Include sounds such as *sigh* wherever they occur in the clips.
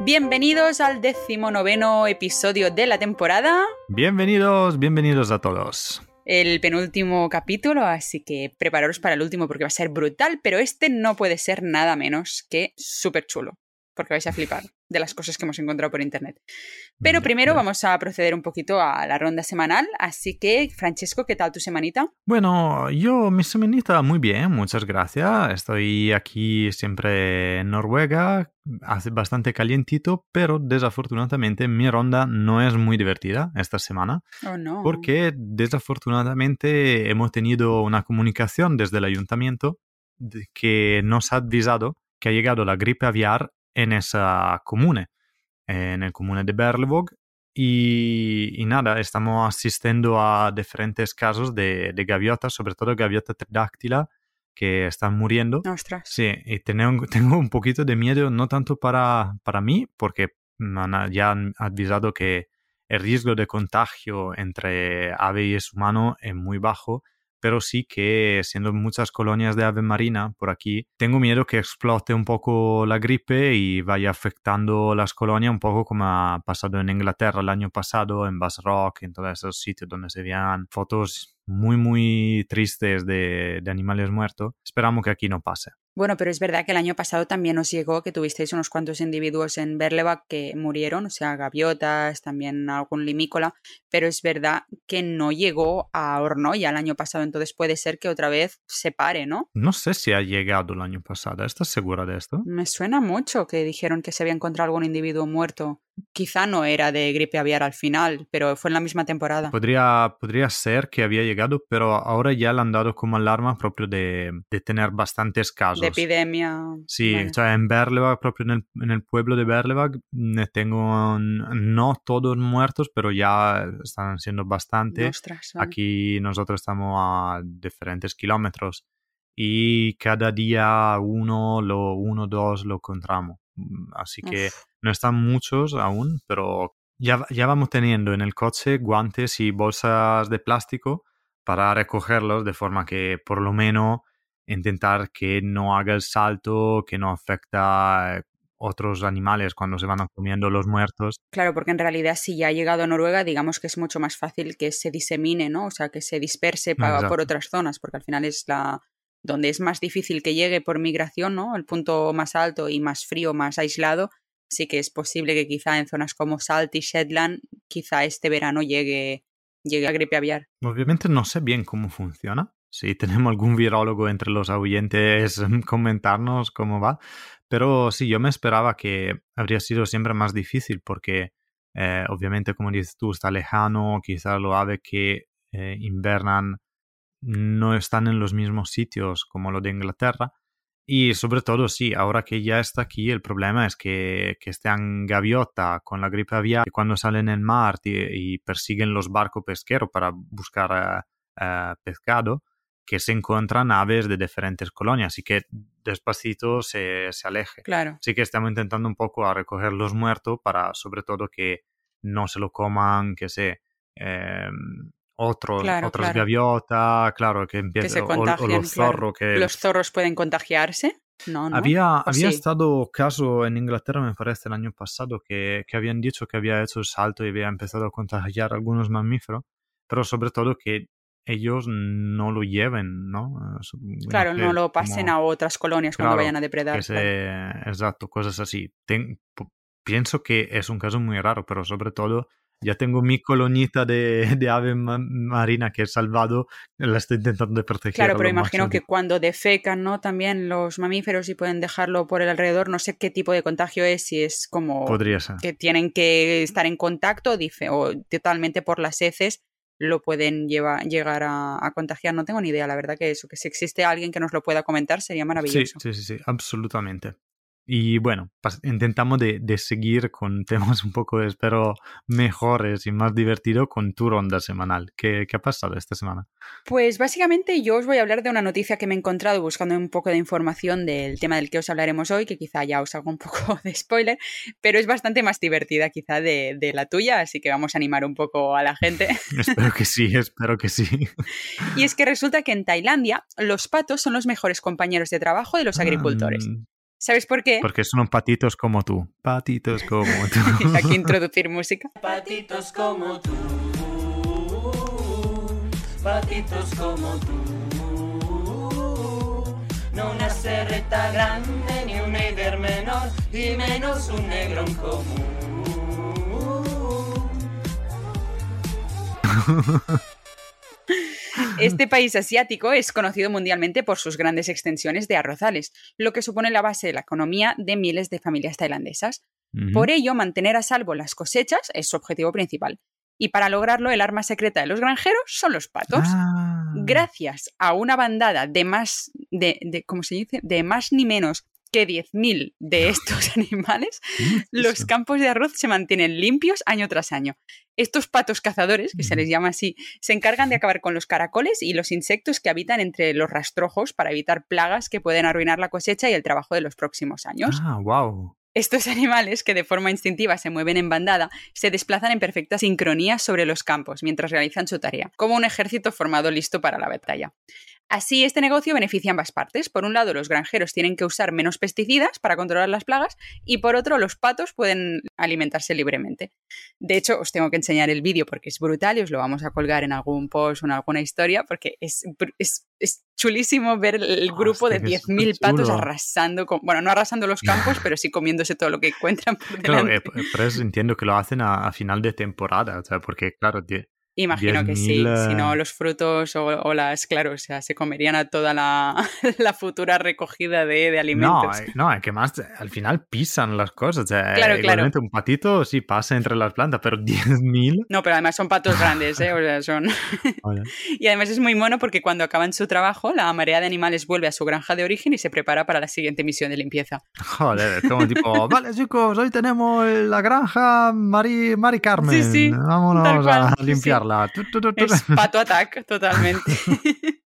Bienvenidos al decimonoveno episodio de la temporada. Bienvenidos, bienvenidos a todos. El penúltimo capítulo, así que prepararos para el último porque va a ser brutal, pero este no puede ser nada menos que súper chulo, porque vais a flipar de las cosas que hemos encontrado por internet. Pero primero vamos a proceder un poquito a la ronda semanal, así que Francesco, ¿qué tal tu semanita? Bueno, yo mi semanita muy bien, muchas gracias. Estoy aquí siempre en Noruega, hace bastante calientito, pero desafortunadamente mi ronda no es muy divertida esta semana, Oh no. porque desafortunadamente hemos tenido una comunicación desde el ayuntamiento que nos ha avisado que ha llegado la gripe aviar en esa comune, en el comune de Berlevåg. Y, y nada, estamos asistiendo a diferentes casos de, de gaviotas, sobre todo gaviota tridáctila, que están muriendo. Ostras. Sí, y tengo, *laughs* tengo un poquito de miedo, no tanto para, para mí, porque ya han avisado que el riesgo de contagio entre ave y humano es muy bajo, pero sí que siendo muchas colonias de ave marina por aquí, tengo miedo que explote un poco la gripe y vaya afectando las colonias un poco como ha pasado en Inglaterra el año pasado, en Bass Rock, en todos esos sitios donde se veían fotos muy, muy tristes de, de animales muertos. Esperamos que aquí no pase. Bueno, pero es verdad que el año pasado también os llegó que tuvisteis unos cuantos individuos en Berlevag que murieron, o sea, gaviotas, también algún limícola, pero es verdad que no llegó a Hornoya el año pasado, entonces puede ser que otra vez se pare, ¿no? No sé si ha llegado el año pasado. ¿Estás segura de esto? Me suena mucho que dijeron que se había encontrado algún individuo muerto. Quizá no era de gripe aviar al final, pero fue en la misma temporada. Podría, podría ser que había llegado, pero ahora ya le han dado como alarma propio de, de tener bastantes casos. De epidemia. Sí, vale. o sea, en Berlevag, propio en el, en el pueblo de Berlevag, ne tengo no todos muertos, pero ya están siendo bastantes. Ostras, vale. Aquí nosotros estamos a diferentes kilómetros y cada día uno, lo, uno, dos lo encontramos. Mm, Así que Uf. no están muchos aún, pero ya, ya vamos teniendo en el coche guantes y bolsas de plástico para recogerlos de forma que por lo menos intentar que no haga el salto, que no afecta a otros animales cuando se van comiendo los muertos. Claro, porque en realidad si ya ha llegado a Noruega, digamos que es mucho más fácil que se disemine, ¿no? O sea, que se disperse por otras zonas, porque al final es la donde es más difícil que llegue por migración, ¿no? El punto más alto y más frío, más aislado. Así que es posible que quizá en zonas como Salt y Shetland, quizá este verano llegue, llegue la gripe aviar. Obviamente no sé bien cómo funciona. Si tenemos algún virólogo entre los oyentes, *laughs* comentarnos cómo va. Pero sí, yo me esperaba que habría sido siempre más difícil porque eh, obviamente, como dices tú, está lejano, quizás lo ave que eh, invernan no están en los mismos sitios como lo de Inglaterra. Y sobre todo, sí, ahora que ya está aquí, el problema es que, que estén gaviota con la gripe aviar, que cuando salen en mar y, y persiguen los barcos pesqueros para buscar eh, eh, pescado, que se encuentran aves de diferentes colonias y que despacito se, se aleje. Claro. Así que estamos intentando un poco a recoger los muertos para sobre todo que no se lo coman, que se... eh, otros, Claro, otras claro. gaviotas, claro, que Que empiezan, o, o los zorros que... ¿Los zorros pueden contagiarse? No, no. Había, ¿O había sí? estado caso en Inglaterra, me parece, el año pasado, que, que habían dicho que había hecho el salto y había empezado a contagiar algunos mamíferos, pero sobre todo que ellos no lo lleven, ¿no? Claro, sé, no lo pasen como a otras colonias cuando Claro, vayan a depredar. que se- Exacto, cosas así. Ten- pienso que es un caso muy raro, pero sobre todo ya tengo mi colonita de, de ave ma- marina que he salvado, la estoy intentando proteger. Claro, pero imagino máximo que cuando defecan, ¿no? También los mamíferos y pueden dejarlo por el alrededor, no sé qué tipo de contagio es, si es como Podría ser. que tienen que estar en contacto dice, o totalmente por las heces lo pueden lleva- llegar a, a contagiar. No tengo ni idea, la verdad que eso, que si existe alguien que nos lo pueda comentar sería Sí, maravilloso. sí, sí, sí, absolutamente. Y bueno, intentamos de, de seguir con *laughs* temas un poco, espero, mejores y más divertidos con tu ronda semanal. ¿Qué, qué ha pasado esta semana? Pues básicamente yo os voy a hablar de una noticia que me he encontrado buscando un poco de información del tema del que os hablaremos hoy, que quizá ya os hago un *laughs* poco de spoiler, pero es bastante más divertida quizá de, de la tuya, así que vamos a animar un poco a la gente. *laughs* espero que sí, espero que sí. Y es que resulta que en Tailandia los patos son los mejores compañeros de trabajo de los agricultores. Mm, ¿Sabes por qué? Porque son patitos como tú. Patitos como *laughs* tú. Aquí introducir música. Patitos como tú. Patitos como tú. No una serreta grande ni un eider menor y menos un negro en común. *laughs* Este país asiático es conocido mundialmente por sus grandes extensiones de arrozales, lo que supone la base de la economía de miles de familias tailandesas. Por ello, mantener a salvo las cosechas es su objetivo principal. Y para lograrlo, el arma secreta de los granjeros son los patos. Ah. Gracias a una bandada de más, de, de- ¿cómo se dice? De más ni menos que 10.000 de estos *laughs* animales, los campos de arroz se mantienen limpios año tras año. Estos patos cazadores, que se les llama así, se encargan de acabar con los caracoles y los insectos que habitan entre los rastrojos para evitar plagas que pueden arruinar la cosecha y el trabajo de los próximos años. Ah, wow. Estos *laughs* animales, que de forma instintiva se mueven en bandada, se desplazan en perfecta sincronía sobre los campos mientras realizan su tarea, como un ejército formado listo para la batalla. Así, este negocio beneficia a ambas partes. Por un lado, los granjeros tienen que usar menos pesticidas para controlar las plagas y por otro, los patos pueden alimentarse libremente. De hecho, os tengo que enseñar el vídeo porque es brutal y os lo vamos a colgar en algún post o en alguna historia porque es, es, es chulísimo ver el grupo de Hostia, que 10.000 patos arrasando, con, bueno, no arrasando los campos, *laughs* pero sí comiéndose todo lo que encuentran por Claro, eh, por eso entiendo que lo hacen a, a final de temporada, o sea, porque claro, Imagino que sí, 10.000, si no eh. los frutos o, o las, claro, o sea, se comerían a toda la, *laughs* la futura recogida de, de no, alimentos. eh, no, es que más al final pisan las cosas, o sea, Claro, eh, claro. igualmente un patito sí pasa entre las plantas, pero *laughs* 10.000, No, pero además son patos *laughs* grandes, ¿eh? O sea, son... Y además es muy mono porque cuando acaban su trabajo, la marea de animales vuelve a su granja de origen y se prepara para la siguiente misión de limpieza. joder, como tipo, vale chicos, hoy tenemos la granja Mari, Mari Carmen, Sí, sí, vámonos a sí. Es pato attack, totalmente. *laughs*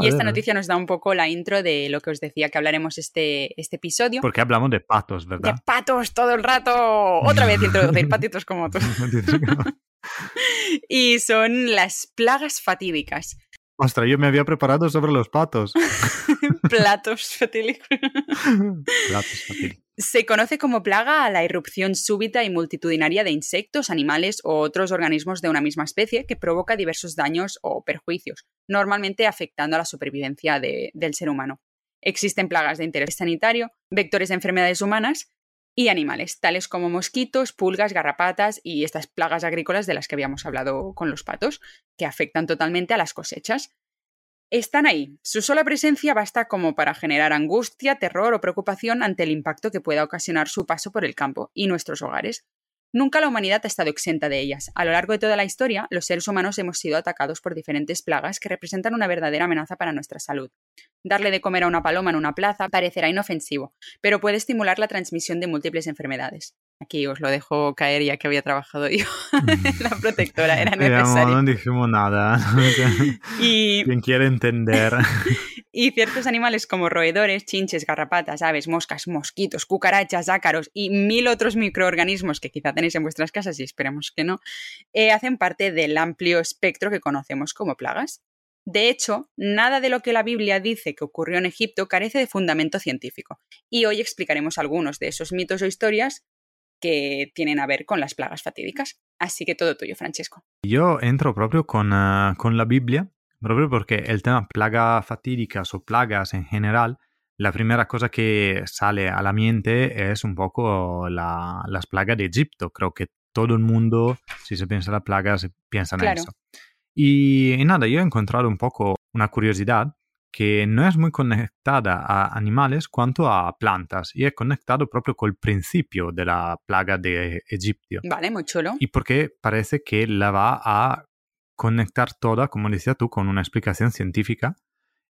Y esta noticia nos da un poco la intro de lo que os decía que hablaremos este, este episodio. Porque hablamos de patos, De ¿verdad? patos todo el rato. Otra vez introducir patitos como tú. *laughs* *laughs* Y son las plagas fatídicas. Ostras, yo me había preparado sobre los patos. *laughs* Platos fatídicos. Platos fatídicos. Se conoce como plaga a la irrupción súbita y multitudinaria de insectos, animales o otros organismos de una misma especie que provoca diversos daños o perjuicios, normalmente afectando a la supervivencia de- del ser humano. Existen plagas de interés sanitario, vectores de enfermedades humanas y animales, tales como mosquitos, pulgas, garrapatas y estas plagas agrícolas de las que habíamos hablado con los patos, que afectan totalmente a las cosechas. Están ahí. Su sola presencia basta como para generar angustia, terror o preocupación ante el impacto que pueda ocasionar su paso por el campo y nuestros hogares. Nunca la humanidad ha estado exenta de ellas. A lo largo de toda la historia, los seres humanos hemos sido atacados por diferentes plagas que representan una verdadera amenaza para nuestra salud. Darle de comer a una paloma en una plaza parecerá inofensivo, pero puede estimular la transmisión de múltiples enfermedades. Aquí os lo dejo caer ya que había trabajado yo *laughs* la protectora, era Digamos, necesario. no dijimos nada. *laughs* Y Quien quiere entender. *laughs* Y ciertos animales como roedores, chinches, garrapatas, aves, moscas, mosquitos, cucarachas, ácaros y mil otros microorganismos que quizá tenéis en vuestras casas y esperemos que no, eh, hacen parte del amplio espectro que conocemos como plagas. De hecho, nada de lo que la Biblia dice que ocurrió en Egipto carece de fundamento científico. Y hoy explicaremos algunos de esos mitos o historias que tienen a ver con las plagas fatídicas. Así que todo tuyo, Francesco. Yo entro proprio con, eh, con la Biblia, proprio porque el tema plagas fatídicas o plagas en general, la primera cosa que sale a la mente es un poco la- las plagas de Egipto. Creo que todo el mundo, si se piensa en la plaga, se piensa en Claro. eso. Y, y nada, yo he encontrado un poco una curiosidad que no es muy conectada a animales cuanto a plantas y es conectado proprio col principio de la plaga de Egipto. Vale, muy chulo. Y porque parece que la va a conectar toda, como decías tú, con una explicación científica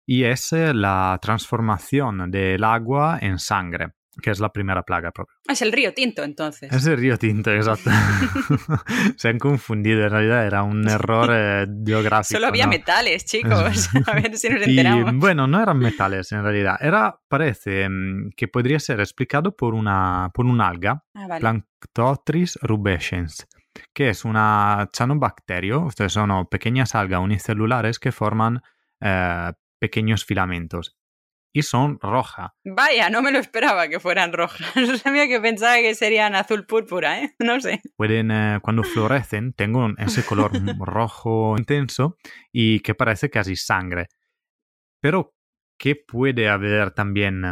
y es eh, la transformación del agua en sangre, que es la primera plaga propio. Es el río Tinto, entonces. Es el río Tinto, exacto. *laughs* *laughs* Se han confundido, en realidad era un error eh, geográfico. Solo había ¿no? metales, chicos. *laughs* A ver si nos Y enteramos. bueno, no eran metales en realidad. Era, parece mm, que podría ser explicado por una, por una alga, Ah, vale. Planktotris rubescens, que es una cianobacterio, ustedes son pequeñas algas unicelulares que forman eh, pequeños filamentos. y son rojas. Vaya, no me lo esperaba que fueran rojas. *laughs* No sabía que pensaba que serían azul púrpura, ¿eh? No sé. Pueden, eh, cuando florecen, tengo ese color *laughs* rojo intenso y que parece casi sangre. Pero, ¿qué puede haber también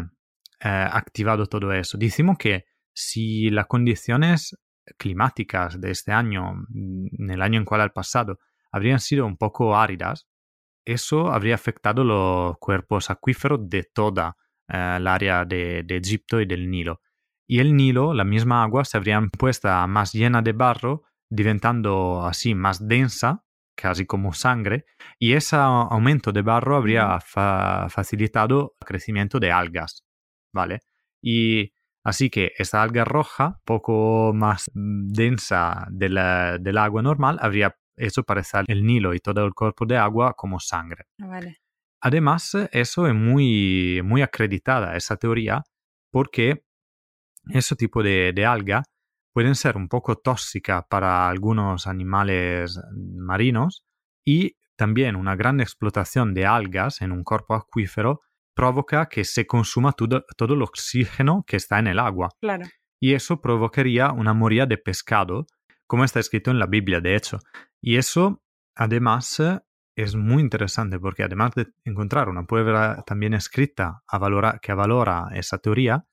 eh, activado todo eso? Decimos que si las condiciones climáticas de este año, en el año en cual al pasado, habrían sido un poco áridas, eso habría afectado los cuerpos acuíferos de toda eh, el área de, Egipto y del Nilo. Y el Nilo, la misma agua, se habría puesta más llena de barro, diventando así más densa, casi como sangre, y ese aumento de barro habría facilitado el crecimiento de algas, ¿vale? Y así que esa alga roja, poco más densa del agua normal, habría eso parece el Nilo y todo el cuerpo de agua como sangre. Ah, Además, eso es muy, muy acreditada, esa teoría, porque ese tipo de, de alga pueden ser un poco tóxica para algunos animales marinos y también una gran explotación de algas en un cuerpo acuífero provoca que se consuma todo, todo el oxígeno que está en el agua. Claro. Y eso provocaría una moría de pescado como está escrito en la Biblia, de hecho. Y eso, además, es muy interesante porque además de encontrar una prueba también escrita a que valora esa teoría,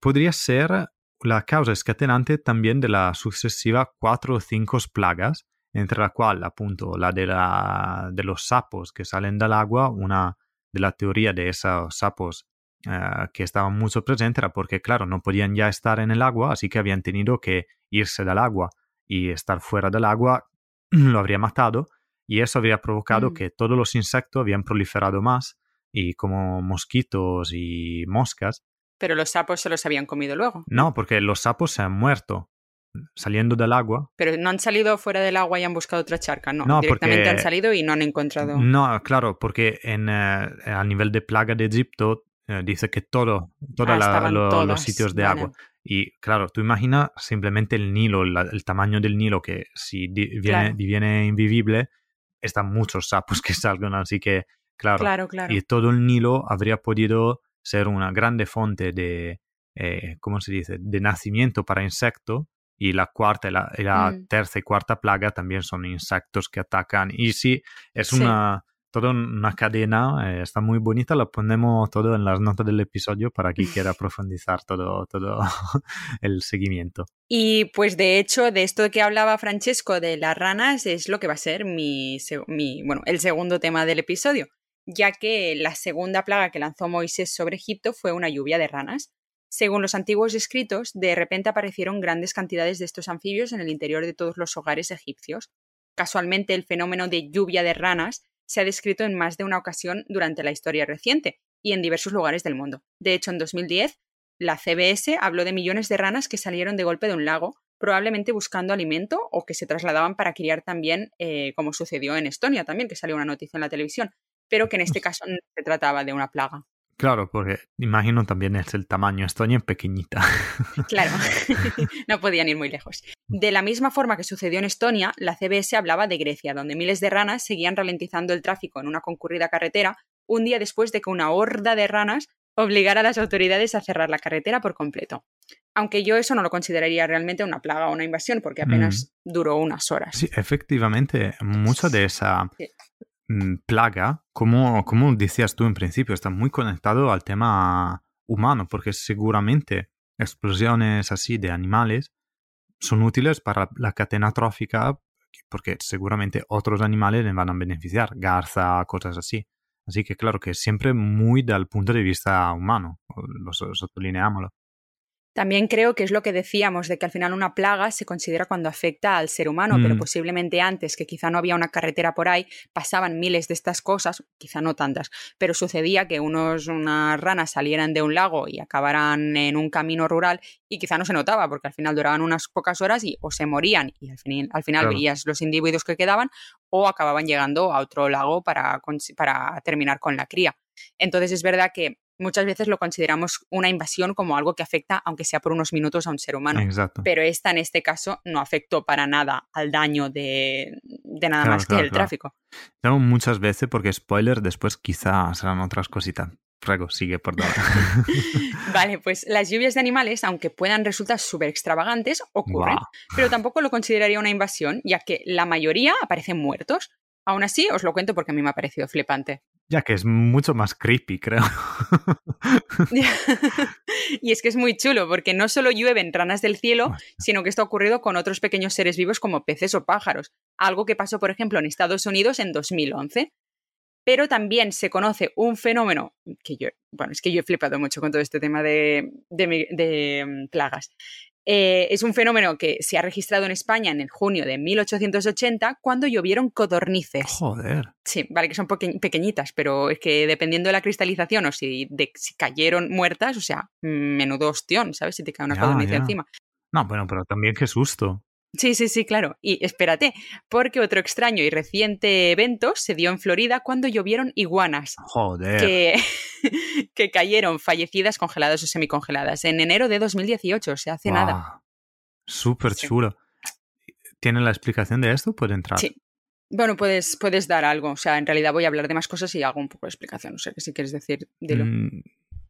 podría ser la causa escatenante también de la sucesiva cuatro o cinco plagas, entre la cual, appunto, la de, la de los sapos que salen del agua, una de la teoría de esos sapos eh, que estaban mucho presentes era porque, claro, no podían ya estar en el agua, así que habían tenido que irse del agua y estar fuera del agua *clears throat* lo habría matado y eso habría provocado mm. que todos los insectos habían proliferado más y como mosquitos y moscas. Pero los sapos se los habían comido luego. No, porque los sapos se han muerto saliendo del agua. Pero no han salido fuera del agua y han buscado otra charca, no. directamente han salido y no han encontrado. No, claro, porque en, eh, a nivel de plaga de Egipto eh, dice que todo, todos ah, los sitios de agua. Y claro, tú imaginas simplemente el Nilo, el tamaño del Nilo, que si viene, diviene invivible, están muchos sapos que *laughs* salgan, así que, claro, claro, claro. y todo el Nilo habría podido ser una grande fuente de, eh, ¿cómo se dice?, de nacimiento para insectos, y la cuarta y la, mm. tercera y cuarta plaga también son insectos que atacan. Y sí, es una toda una cadena, eh, está muy bonita, la ponemos todo en las notas del episodio para quien quiera *laughs* profundizar todo, todo *laughs* el seguimiento. Y pues de hecho, de esto que hablaba Francesco de las ranas es lo que va a ser mi, mi, bueno, el segundo tema del episodio, ya que la segunda plaga que lanzó Moisés sobre Egipto fue una lluvia de ranas. Según los antiguos escritos, de repente aparecieron grandes cantidades de estos anfibios en el interior de todos los hogares egipcios. Casualmente, el fenómeno de lluvia de ranas se ha descrito en más de una ocasión durante la historia reciente y en diversos lugares del mundo. De hecho, en 2010, la CBS habló de millones de ranas que salieron de golpe de un lago, probablemente buscando alimento o que se trasladaban para criar también, eh, como sucedió en Estonia también, que salió una noticia en la televisión, pero que en este caso no se trataba de una plaga. Claro, porque imagino también es el tamaño. Estonia pequeñita. *laughs* Claro, *laughs* no podían ir muy lejos. De la misma forma que sucedió en Estonia, la CBS hablaba de Grecia, donde miles de ranas seguían ralentizando el tráfico en una concurrida carretera un día después de que una horda de ranas obligara a las autoridades a cerrar la carretera por completo. Aunque yo eso no lo consideraría realmente una plaga o una invasión, porque apenas mm. duró unas horas. Sí, efectivamente, mucha de esa plaga, como, como decías tú en principio, está muy conectado al tema humano, porque seguramente explosiones así de animales son útiles para la cadena trófica, porque seguramente otros animales les van a beneficiar, garza, cosas así. Así que claro que siempre muy del punto de vista humano, lo sottolineámoslo. También creo que es lo que decíamos, de que al final una plaga se considera cuando afecta al ser humano, pero mm. posiblemente antes, que quizá no había una carretera por ahí, pasaban miles de estas cosas, quizá no tantas, pero sucedía que unos, unas ranas salieran de un lago y acabaran en un camino rural y quizá no se notaba, porque al final duraban unas pocas horas y o se morían y al final, al final veías los individuos que quedaban o acababan llegando a otro lago para, para terminar con la cría. Entonces es verdad que muchas veces lo consideramos una invasión como algo que afecta, aunque sea por unos minutos, a un ser humano. Pero esta, en este caso, no afectó para nada al daño de, nada más que el tráfico. Tengo muchas veces, porque spoiler, después quizás serán otras cositas. Prego, sigue, perdón. *laughs* vale, *laughs* pues las lluvias de animales, aunque puedan resultar súper extravagantes, ocurren, pero tampoco lo consideraría una invasión, ya que la mayoría aparecen muertos. Aún así, os lo cuento porque a mí me ha parecido flipante. Ya que es mucho más creepy, creo. *laughs* y es que es muy chulo, porque no solo llueven ranas del cielo, sino que esto ha ocurrido con otros pequeños seres vivos como peces o pájaros. Algo que pasó, por ejemplo, en Estados Unidos en 2011 pero también se conoce un fenómeno que yo, bueno, es que yo he flipado mucho con todo este tema de, mm, plagas. Eh, es un fenómeno que se ha registrado en España en el junio de 1880 cuando llovieron codornices. Joder. Sí, vale que son pequeñitas, pero es que dependiendo de la cristalización o si, de, si cayeron muertas, o sea, menudo ostión, ¿sabes? Si te cae una codorniz encima. No, bueno, pero también qué susto. Sí, sí, sí, claro. Y espérate, porque otro extraño y reciente evento se dio en Florida cuando llovieron iguanas. Joder. Que, *laughs* que cayeron fallecidas, congeladas o semicongeladas en enero de 2018, o sea, hace nada. Súper chulo. ¿Tiene la explicación de esto? ¿Puede entrar? Sí. Bueno, puedes, puedes dar algo. O sea, en realidad voy a hablar de más cosas y hago un poco de explicación. No sé si quieres decir, dilo. Mm,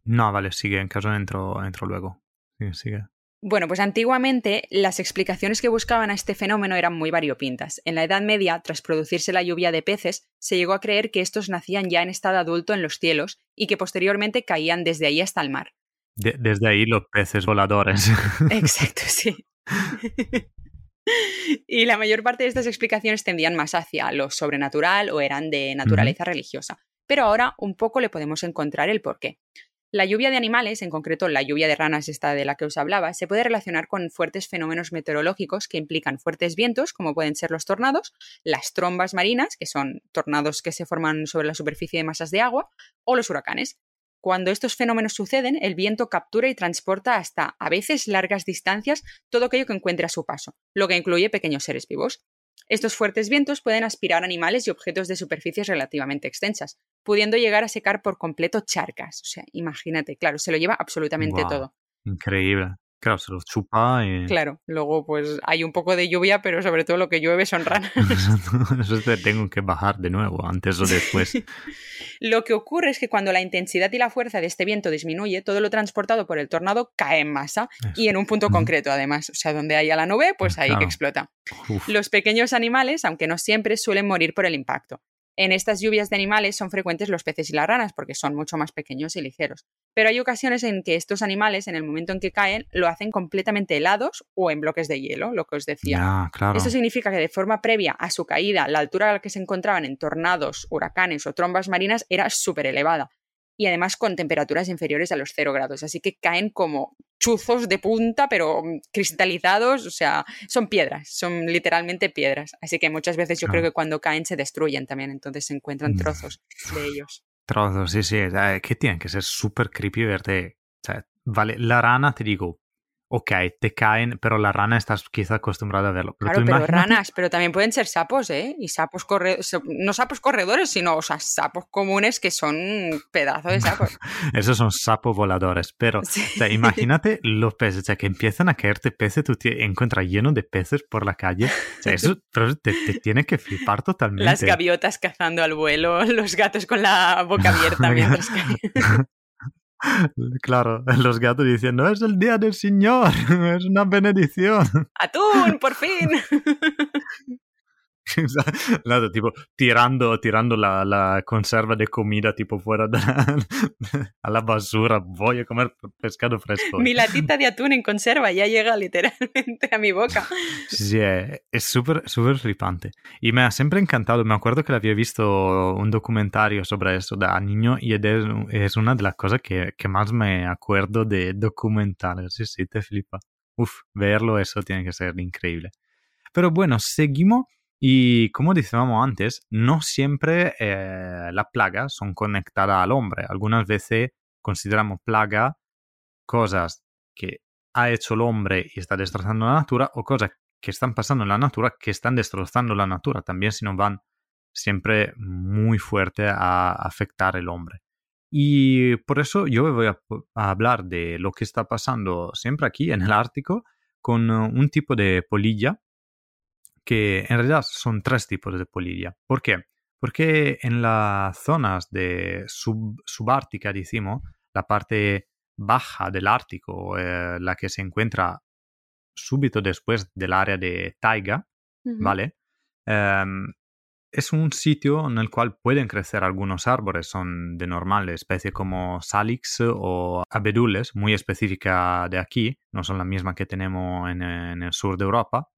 no, vale, sigue. En caso entro, entro luego. Sigue, sigue. Bueno, pues antiguamente las explicaciones que buscaban a este fenómeno eran muy variopintas. En la Edad Media, tras producirse la lluvia de peces, se llegó a creer que estos nacían ya en estado adulto en los cielos y que posteriormente caían desde ahí hasta el mar. desde ahí los peces voladores. *laughs* Exacto, sí. y la mayor parte de estas explicaciones tendían más hacia lo sobrenatural o eran de naturaleza religiosa. Pero ahora un poco le podemos encontrar el porqué. La lluvia de animales, en concreto la lluvia de ranas esta de la que os hablaba, se puede relacionar con fuertes fenómenos meteorológicos que implican fuertes vientos, como pueden ser los tornados, las trombas marinas, que son tornados que se forman sobre la superficie de masas de agua, o los huracanes. Cuando estos fenómenos suceden, el viento captura y transporta hasta a veces largas distancias todo aquello que encuentre a su paso, lo que incluye pequeños seres vivos. Estos fuertes vientos pueden aspirar animales y objetos de superficies relativamente extensas, pudiendo llegar a secar por completo charcas. O sea, imagínate, claro, se lo lleva absolutamente todo. Increíble. Claro, se los chupa y... Claro, luego pues hay un poco de lluvia, pero sobre todo lo que llueve son ranas. *laughs* *laughs* Eso te tengo que bajar de nuevo, antes o después. *laughs* lo que ocurre es que cuando la intensidad y la fuerza de este viento disminuye, todo lo transportado por el tornado cae en masa y en un punto concreto además. O sea, donde haya la nube, pues ahí que explota. Los pequeños animales, aunque no siempre, suelen morir por el impacto. En estas lluvias de animales son frecuentes los peces y las ranas porque son mucho más pequeños y ligeros. Pero hay ocasiones en que estos animales, en el momento en que caen, lo hacen completamente helados o en bloques de hielo, lo que os decía. Esto significa que de forma previa a su caída, la altura a la que se encontraban en tornados, huracanes o trombas marinas era súper elevada y además con temperaturas inferiores a los 0 grados. Así que caen como chuzos de punta, pero mm, cristalizados, o sea, son piedras, son literalmente piedras. Así que muchas veces yo creo que cuando caen se destruyen también, entonces se encuentran mm. trozos de ellos. Trozos, sí, sí, que tienen que ser súper creepy verte. vale, la rana, te digo, ok, te caen, pero la rana estás quizá acostumbrada a verlo. Pero claro, pero ranas, pero también pueden ser sapos, ¿eh? Y sapos corredores, no sapos corredores, sino, o sea, sapos comunes que son pedazos de sapos. *laughs* Esos son sapos voladores, pero imagínate los peces, o sea, que empiezan a caerte peces, tú te encuentras lleno de peces por la calle, o sea, eso *laughs* te, te, tiene que flipar totalmente. Las gaviotas cazando al vuelo, los gatos con la boca abierta mientras *laughs* caen. *laughs* Claro, los gatos diciendo, es el día del Señor, *laughs* es una bendición. ¡Atún, por fin! *laughs* *laughs* Claro, tipo tirando, tirando la, la, conserva de comida tipo fuera de *laughs* a la basura. Voy a comer pescado fresco. Mi latita de atún en conserva ya llega literalmente a mi boca. Sí, es súper, súper flipante. Y me ha siempre encantado. Me acuerdo que había visto un documentario sobre eso de niño y es, una de las cosas que, que más me acuerdo de documentales. Sí, sí, te flipa. Uf, verlo eso tiene que ser increíble. Pero bueno, seguimos y como decíamos antes, no siempre eh, las plagas son conectadas al hombre. Algunas veces consideramos plaga cosas que ha hecho el hombre y está destrozando la natura o cosas que están pasando en la natura que están destrozando la natura. También si no van siempre muy fuerte a afectar el hombre. Y por eso yo voy a, hablar de lo que está pasando siempre aquí en el Ártico con un tipo de polilla que en realidad son tres tipos de polilla. ¿Por qué? Porque en las zonas de sub, subártica, decimos, la parte baja del Ártico, eh, la que se encuentra súbito después del área de taiga, ¿vale? Um, es un sitio en el cual pueden crecer algunos árboles, son de normal, especies como salix o abedules, muy específica de aquí, no son la misma que tenemos en, en el sur de Europa,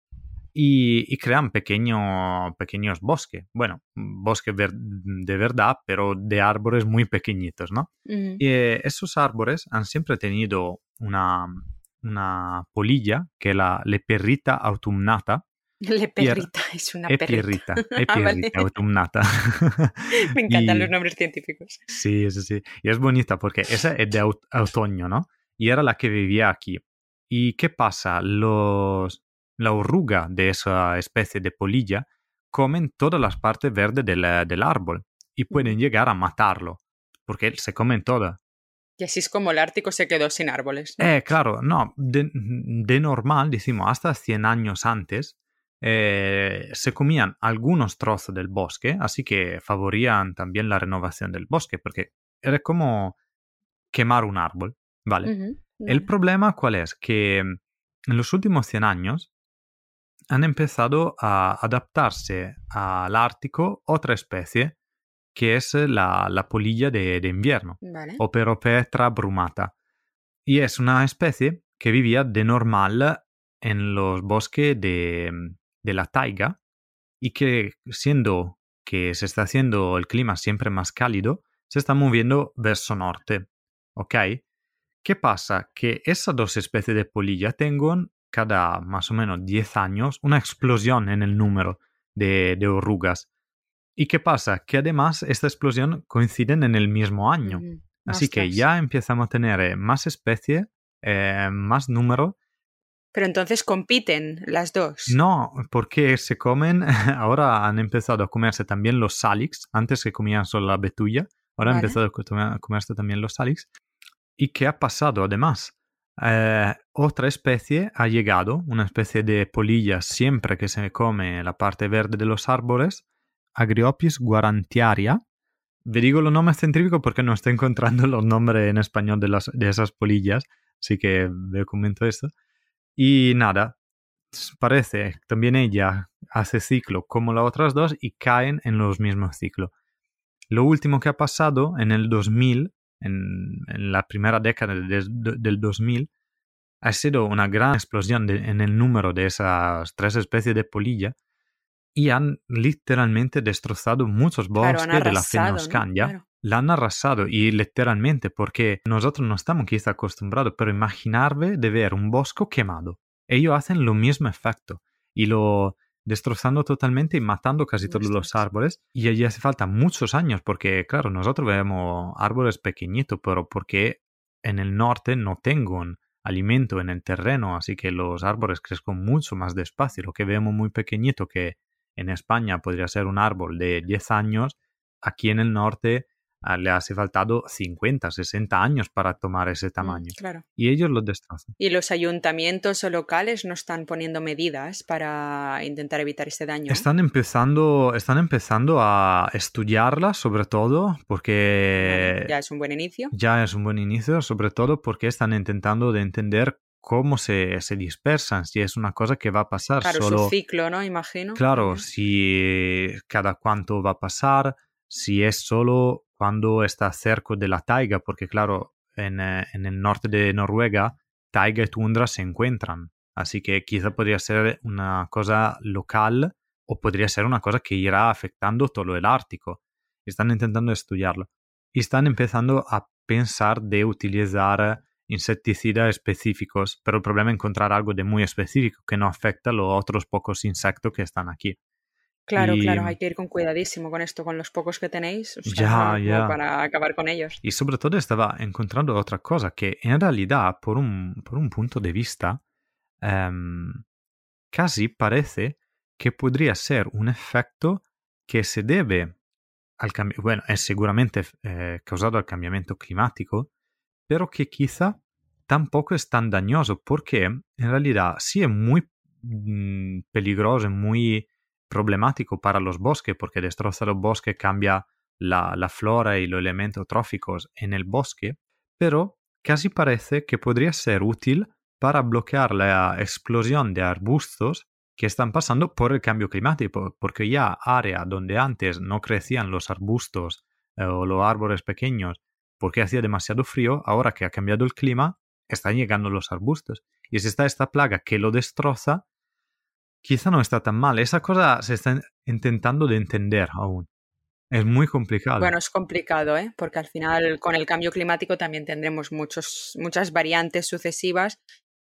y, y crean pequeño, pequeños bosques, bueno, bosques ver, de verdad, pero de árboles muy pequeñitos, ¿no? Eh, esos árboles han siempre tenido una, una polilla que es la leperrita autumnata, *laughs* Le perrita, es una e perrita. pierrita, *laughs* e Ah, vale. autumnata. *laughs* Me encantan Y- los nombres científicos. Sí, sí, sí. Y es bonita porque esa es de otoño, ¿no? Y era la que vivía aquí. ¿Y qué pasa? Los, la oruga de esa especie de polilla comen todas las partes verdes del, del árbol y pueden llegar a matarlo porque se comen todas. Y así es como el Ártico se quedó sin árboles. ¿no? Eh, claro, no, de, de normal, decimos, hasta 100 años antes, eh, se comían algunos trozos del bosque, así que favorían también la renovación del bosque, porque era como quemar un árbol, ¿vale? El problema cuál es? Que en los últimos 100 años han empezado a adaptarse al Ártico otra especie, que es la, la polilla de, de invierno. Vale. Operopetra brumata. Y es una especie que vivía de normal en los bosques de, de la taiga y que siendo que se está haciendo el clima siempre más cálido, se está moviendo verso norte. ¿Ok? ¿Qué pasa? Que esas dos especies de polilla tengan cada más o menos 10 años una explosión en el número de, de orugas. ¿Y qué pasa? Que además esta explosión coinciden en el mismo año. Así que ya empezamos a tener eh, más especies, eh, más número. Pero entonces compiten las dos. No, porque se comen, *laughs* ahora han empezado a comerse también los salix, antes que comían solo la betulla, ahora han Vale. empezado a co- a comerse también los salix. ¿Y qué ha pasado además? Eh, otra especie ha llegado, una especie de polilla siempre que se come la parte verde de los árboles, Agriopis guarantiaria. Vi digo los nombres científicos porque no estoy encontrando los nombres en español de, las, de esas polillas, así que veo comento esto. Y nada, parece también ella hace ciclo como las otras dos y caen en los mismos ciclos. Lo último que ha pasado en el 2000, en, en la primera década de- de- del 2000, ha sido una gran explosión de- en el número de esas tres especies de polilla y han literalmente destrozado muchos bosques de la arrasado, ¿no? Claro. La han arrasado y literalmente porque nosotros no estamos quizá acostumbrados, pero imaginarve de ver un bosque quemado. Ellos hacen lo mismo efecto y lo destrozando totalmente y matando casi todos los árboles. Y allí hace falta muchos años porque, claro, nosotros vemos árboles pequeñitos, pero porque en el norte no tengo alimento en el terreno, así que los árboles crecen mucho más despacio. Lo que vemos muy pequeñito que en España podría ser un árbol de 10 años, aquí en el norte le hace faltado 50, 60 años para tomar ese Mm, tamaño. claro. Y ellos lo destrozan. Y los ayuntamientos o locales no están poniendo medidas para intentar evitar este daño. Están empezando, están empezando a estudiarla, sobre todo, porque ya es un buen inicio. ya es un buen inicio, sobre todo porque están intentando de entender cómo se, se dispersan, si es una cosa que va a pasar Claro, solo... su ciclo, ¿no? Imagino. Claro, si cada cuánto va a pasar, si es solo cuando está cerca de la taiga, porque claro, en, eh, en el norte de Noruega, taiga y tundra se encuentran. Así que quizá podría ser una cosa local o podría ser una cosa que irá afectando todo el Ártico. Están intentando estudiarlo. Y están empezando a pensar de utilizar insecticidas específicos, pero el problema es encontrar algo de muy específico que no afecta a los otros pocos insectos que están aquí. Claro, y- claro, hay que ir con cuidadísimo con esto, con los pocos que tenéis, o sea, Ya, ya. para acabar con ellos. Y sobre todo estaba encontrando otra cosa que en realidad, por un, por un punto de vista, em, casi parece que podría ser un efecto que se debe al cambio, bueno, es seguramente eh, causado al cambiamiento climático, pero que quizá tampoco es tan dañoso porque en realidad sí es muy mm, peligroso, muy problemático para los bosques porque destroza los bosques, cambia la, la flora y los elementos tróficos en el bosque, pero casi parece que podría ser útil para bloquear la explosión de arbustos que están pasando por el cambio climático, porque ya área donde antes no crecían los arbustos eh, o los árboles pequeños porque hacía demasiado frío, ahora que ha cambiado el clima, están llegando los arbustos. Y si está esta plaga que lo destroza, quizá no está tan mal. Esa cosa se está intentando de entender aún. Es muy complicado. Bueno, es complicado, ¿eh? porque al final con el cambio climático también tendremos muchos, muchas variantes sucesivas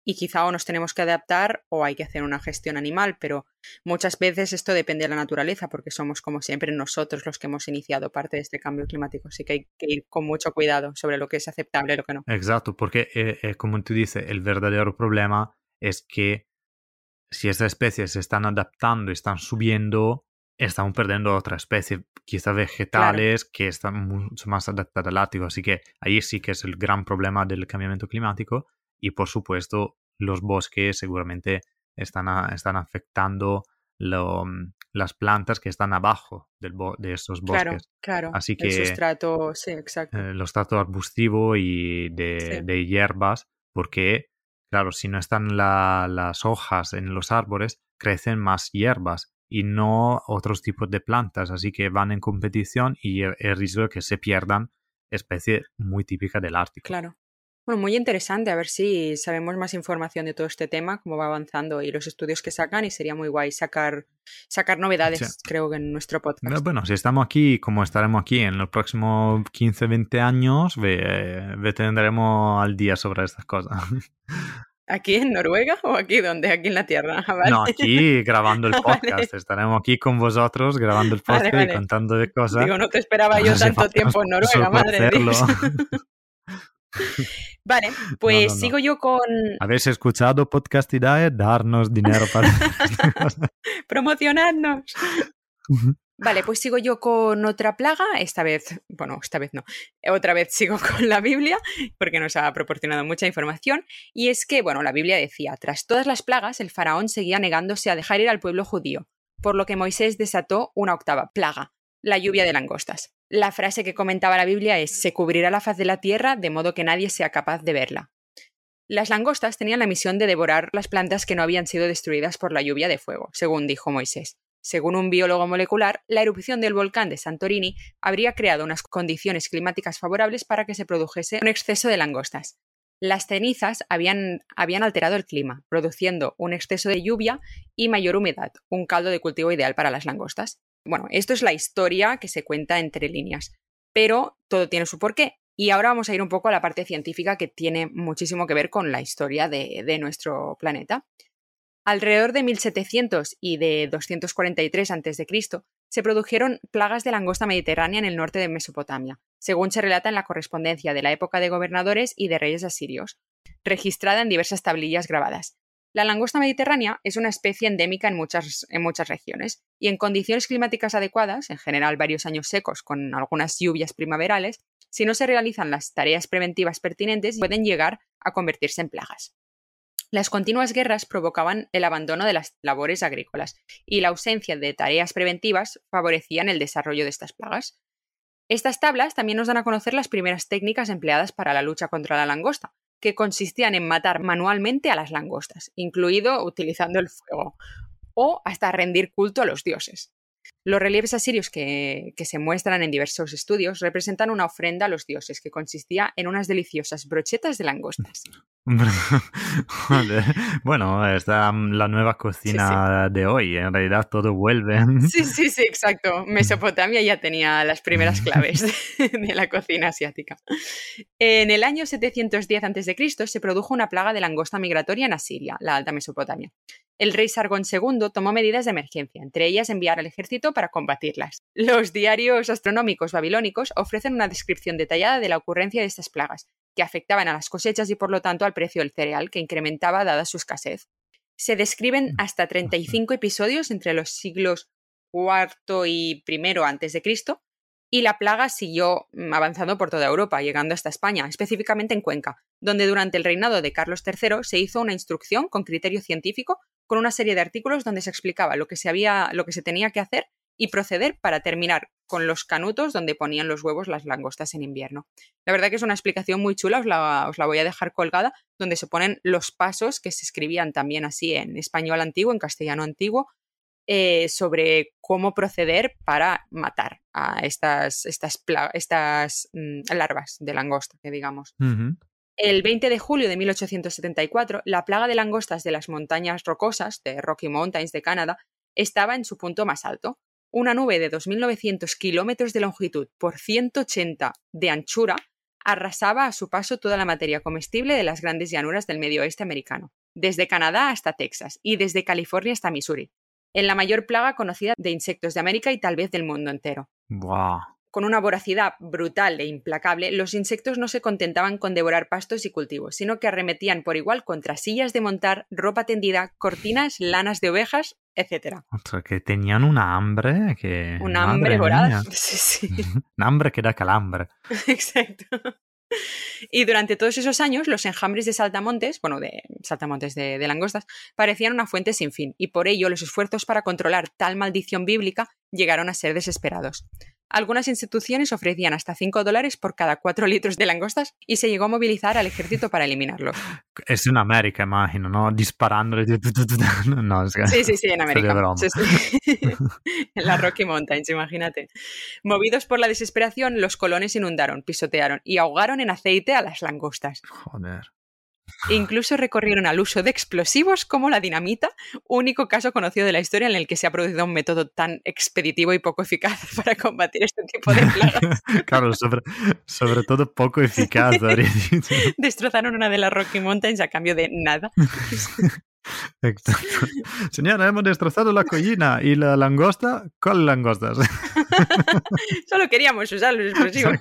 y quizá o nos tenemos que adaptar o hay que hacer una gestión animal, pero muchas veces esto depende de la naturaleza porque somos como siempre nosotros los que hemos iniciado parte de este cambio climático, así que hay que ir con mucho cuidado sobre lo que es aceptable y lo que no. Exacto, porque eh, eh, como tú dices, el verdadero problema es que si estas especies se están adaptando y están subiendo, estamos perdiendo otra especie, quizá vegetales que están mucho más adaptadas al Ártico, así que ahí sí que es el gran problema del cambiamiento climático y por supuesto los bosques seguramente están, están afectando mm, las plantas que están abajo del de esos bosques. Claro, claro. Así que el sustrato, sí, exacto. Eh, los sustrato arbustivo y de, de, hierbas, porque, claro, si no están las hojas en los árboles, crecen más hierbas y no otros tipos de plantas, así que van en competición y el, riesgo de que se pierdan especie muy típica del Ártico. Claro. Bueno, muy interesante, a ver si sabemos más información de todo este tema, cómo va avanzando y los estudios que sacan y sería muy guay sacar, sacar novedades, creo que en nuestro podcast. Bueno, si estamos aquí, como estaremos aquí en los próximos 15, 20 años, ve, tendremos al día sobre estas cosas. *laughs* ¿Aquí en Noruega o aquí donde? Aquí en la Tierra. *laughs* Ah, no, aquí grabando el *laughs* podcast. Estaremos aquí con vosotros grabando el podcast y contando de cosas. Digo, no te esperaba yo tanto tiempo en Noruega, madre Dios. Vale, *laughs* pues sigo yo con. ¿Habéis escuchado Podcast Idae? Darnos dinero para. *laughs* Promocionarnos. Vale, pues sigo yo con otra plaga, esta vez, bueno, esta vez no, otra vez sigo *laughs* con la Biblia, porque nos ha proporcionado mucha información, y es que, bueno, la Biblia decía, tras todas las plagas, el faraón seguía negándose a dejar ir al pueblo judío, por lo que Moisés desató una octava plaga, la lluvia de langostas. La frase que comentaba la Biblia es se cubrirá la faz de la tierra de modo que nadie sea capaz de verla. Las langostas tenían la misión de devorar las plantas que no habían sido destruidas por la lluvia de fuego, según dijo Moisés. Según un biólogo molecular, la erupción del volcán de Santorini habría creado unas condiciones climáticas favorables para que se produjese un exceso de langostas. Las cenizas habían, habían, alterado el clima, produciendo un exceso de lluvia y mayor humedad, un caldo de cultivo ideal para las langostas. Bueno, esto es la historia que se cuenta entre líneas, pero todo tiene su porqué. Y ahora vamos a ir un poco a la parte científica que tiene muchísimo que ver con la historia de, nuestro planeta. Alrededor de 1700 y de 243 a.C. se produjeron plagas de langosta mediterránea en el norte de Mesopotamia, según se relata en la correspondencia de la época de gobernadores y de reyes asirios, registrada en diversas tablillas grabadas. La langosta mediterránea es una especie endémica en muchas, en muchas regiones y en condiciones climáticas adecuadas, en general varios años secos con algunas lluvias primaverales, si no se realizan las tareas preventivas pertinentes, pueden llegar a convertirse en plagas. Las continuas guerras provocaban el abandono de las labores agrícolas y la ausencia de tareas preventivas favorecían el desarrollo de estas plagas. Estas tablas también nos dan a conocer las primeras técnicas empleadas para la lucha contra la langosta, que consistían en matar manualmente a las langostas, incluido utilizando el fuego, o hasta rendir culto a los dioses. Los relieves asirios que, se muestran en diversos estudios representan una ofrenda a los dioses que consistía en unas deliciosas brochetas de langostas. *laughs* bueno, es la nueva cocina de hoy. En realidad todo vuelve. *laughs* Sí, sí, sí, exacto. Mesopotamia ya tenía las primeras claves *laughs* de la cocina asiática. En el año 710 a.C. se produjo una plaga de langosta migratoria en Asiria, la Alta Mesopotamia el rey Sargón II tomó medidas de emergencia, entre ellas enviar al ejército para combatirlas. Los diarios astronómicos babilónicos ofrecen una descripción detallada de la ocurrencia de estas plagas, que afectaban a las cosechas y por lo tanto al precio del cereal, que incrementaba dada su escasez. Se describen hasta 35 episodios entre los siglos IV y I a.C., y la plaga siguió mm, avanzando por toda Europa, llegando hasta España, específicamente en Cuenca, donde durante el reinado de Carlos III se hizo una instrucción con criterio científico con una serie de artículos donde se explicaba lo que se, había, lo que se tenía que hacer y proceder para terminar con los canutos donde ponían los huevos las langostas en invierno. La verdad que es una explicación muy chula, os la, os la, voy a dejar colgada, donde se ponen los pasos que se escribían también así en español antiguo, en castellano antiguo, eh, sobre cómo proceder para matar a estas, estas, estas mm, larvas de langosta, que digamos. El 20 de julio de 1874, la plaga de langostas de las montañas rocosas, de Rocky Mountains de Canadá, estaba en su punto más alto. Una nube de 2.900 kilómetros de longitud por 180 de anchura arrasaba a su paso toda la materia comestible de las grandes llanuras del medio oeste americano, desde Canadá hasta Texas y desde California hasta Missouri, en la mayor plaga conocida de insectos de América y tal vez del mundo entero. Con una voracidad brutal e implacable, los insectos no se contentaban con devorar pastos y cultivos, sino que arremetían por igual contra sillas de montar, ropa tendida, cortinas, lanas de ovejas, etc. O sea, que tenían una hambre que... Una hambre vorada. *laughs* Sí, sí. una hambre que da calambre. *laughs* Exacto. Y durante todos esos años, los enjambres de saltamontes, bueno, de saltamontes de, de, langostas, parecían una fuente sin fin, y por ello los esfuerzos para controlar tal maldición bíblica llegaron a ser desesperados. Algunas instituciones ofrecían hasta 5 dólares por cada 4 litros de langostas y se llegó a movilizar al ejército para eliminarlos. Es en América, imagino, ¿no? Disparándole. *laughs* No, es que... Sí, sí, sí, en América. Sí, sí. *laughs* en la Rocky Mountains, imagínate. Movidos por la desesperación, los colones inundaron, pisotearon y ahogaron en aceite a las langostas. Joder. Incluso recorrieron al uso de explosivos como la dinamita, único caso conocido de la historia en el que se ha producido un método tan expeditivo y poco eficaz *laughs* para combatir este tipo de plagas. *laughs* claro, sobre, sobre todo poco eficaz. *laughs* Destrozaron una de las Rocky Mountains a cambio de nada. Exacto. Señora, hemos destrozado la collina y la langosta. ¿Cuál langostas? Solo queríamos usar los explosivos.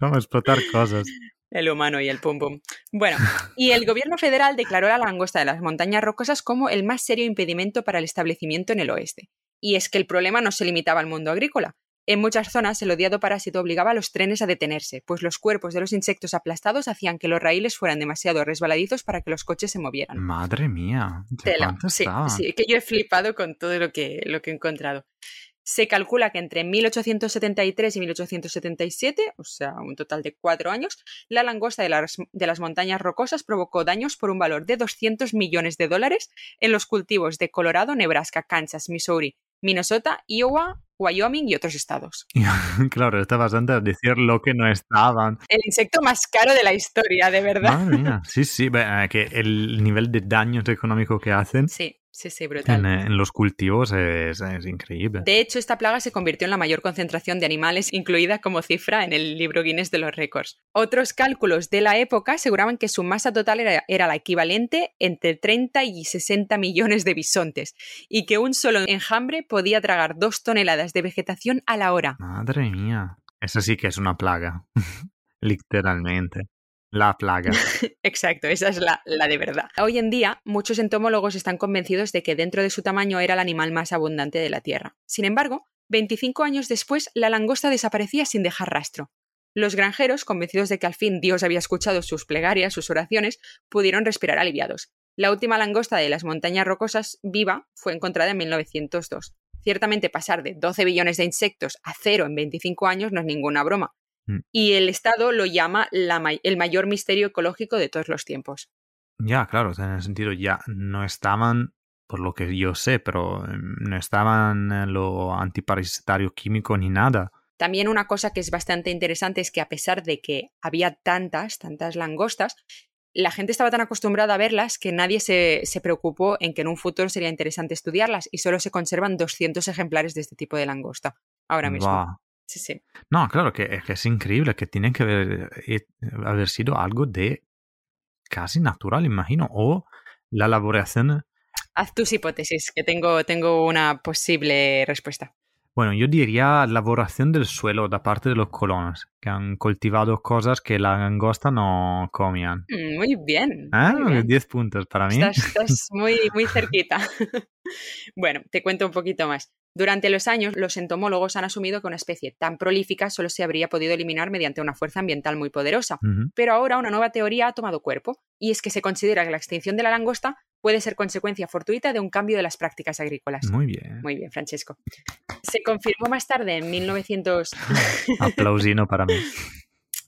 Vamos a explotar cosas. El humano y el pum pum. Bueno, y el gobierno federal declaró la langosta de las montañas rocosas como el más serio impedimento para el establecimiento en el oeste. Y es que el problema no se limitaba al mundo agrícola. En muchas zonas el odiado parásito obligaba a los trenes a detenerse, pues los cuerpos de los insectos aplastados hacían que los raíles fueran demasiado resbaladizos para que los coches se movieran. Madre mía. Tela. Sí, sí, que yo he flipado con todo lo que, lo que he encontrado. Se calcula que entre 1873 y 1877, o sea, un total de cuatro años, la langosta de las, de las, montañas rocosas provocó daños por un valor de 200 millones de dólares en los cultivos de Colorado, Nebraska, Kansas, Missouri, Minnesota, Iowa, Wyoming y otros estados. *laughs* claro, está bastante a decir lo que no estaban. El insecto más caro de la historia, de verdad. Madre mía. Sí, *laughs* sí, eh, que el nivel de daños económicos que hacen. Sí. Sí, sí, brutal. En, en los cultivos es, es, increíble. De hecho, esta plaga se convirtió en la mayor concentración de animales incluida como cifra en el libro Guinness de los récords. Otros cálculos de la época aseguraban que su masa total era, era la equivalente entre 30 y 60 millones de bisontes y que un solo enjambre podía tragar dos toneladas de vegetación a la hora. Madre mía. Eso sí que es una plaga. *laughs* Literalmente. La plaga. *laughs* Exacto, esa es la, la, de verdad. Hoy en día, muchos entomólogos están convencidos de que dentro de su tamaño era el animal más abundante de la Tierra. Sin embargo, 25 años después, la langosta desaparecía sin dejar rastro. Los granjeros, convencidos de que al fin Dios había escuchado sus plegarias, sus oraciones, pudieron respirar aliviados. La última langosta de las montañas rocosas viva fue encontrada en 1902. Ciertamente pasar de 12 billones de insectos a cero en 25 años no es ninguna broma. Y el Estado lo llama la, el mayor misterio ecológico de todos los tiempos. Ya, claro, en el sentido ya no estaban, por lo que yo sé, pero em, no estaban lo antiparasitario químico ni nada. También una cosa que es bastante interesante es que a pesar de que había tantas, tantas langostas, la gente estaba tan acostumbrada a verlas que nadie se, se, preocupó en que en un futuro sería interesante estudiarlas y solo se conservan 200 ejemplares de este tipo de langosta ahora mismo. Wow. Sí, sí. No, claro, que, que, es increíble, que tiene que haber, eh, haber sido algo de casi natural, imagino, o la elaboración. Haz tus hipótesis, que tengo, tengo una posible respuesta. Bueno, yo diría elaboración del suelo da parte de los colonos, que han cultivado cosas que la langosta no comían. Muy bien. ¿Eh? Muy bien. 10 puntos para mí. Estás, estás *laughs* muy, muy cerquita. *laughs* bueno, te cuento un poquito más. Durante los años, los entomólogos han asumido que una especie tan prolífica solo se habría podido eliminar mediante una fuerza ambiental muy poderosa. Pero ahora una nueva teoría ha tomado cuerpo, y es que se considera que la extinción de la langosta puede ser consecuencia fortuita de un cambio de las prácticas agrícolas. Muy bien. Muy bien, Francesco. Se confirmó más tarde, en 1900... *laughs* Aplausino para mí.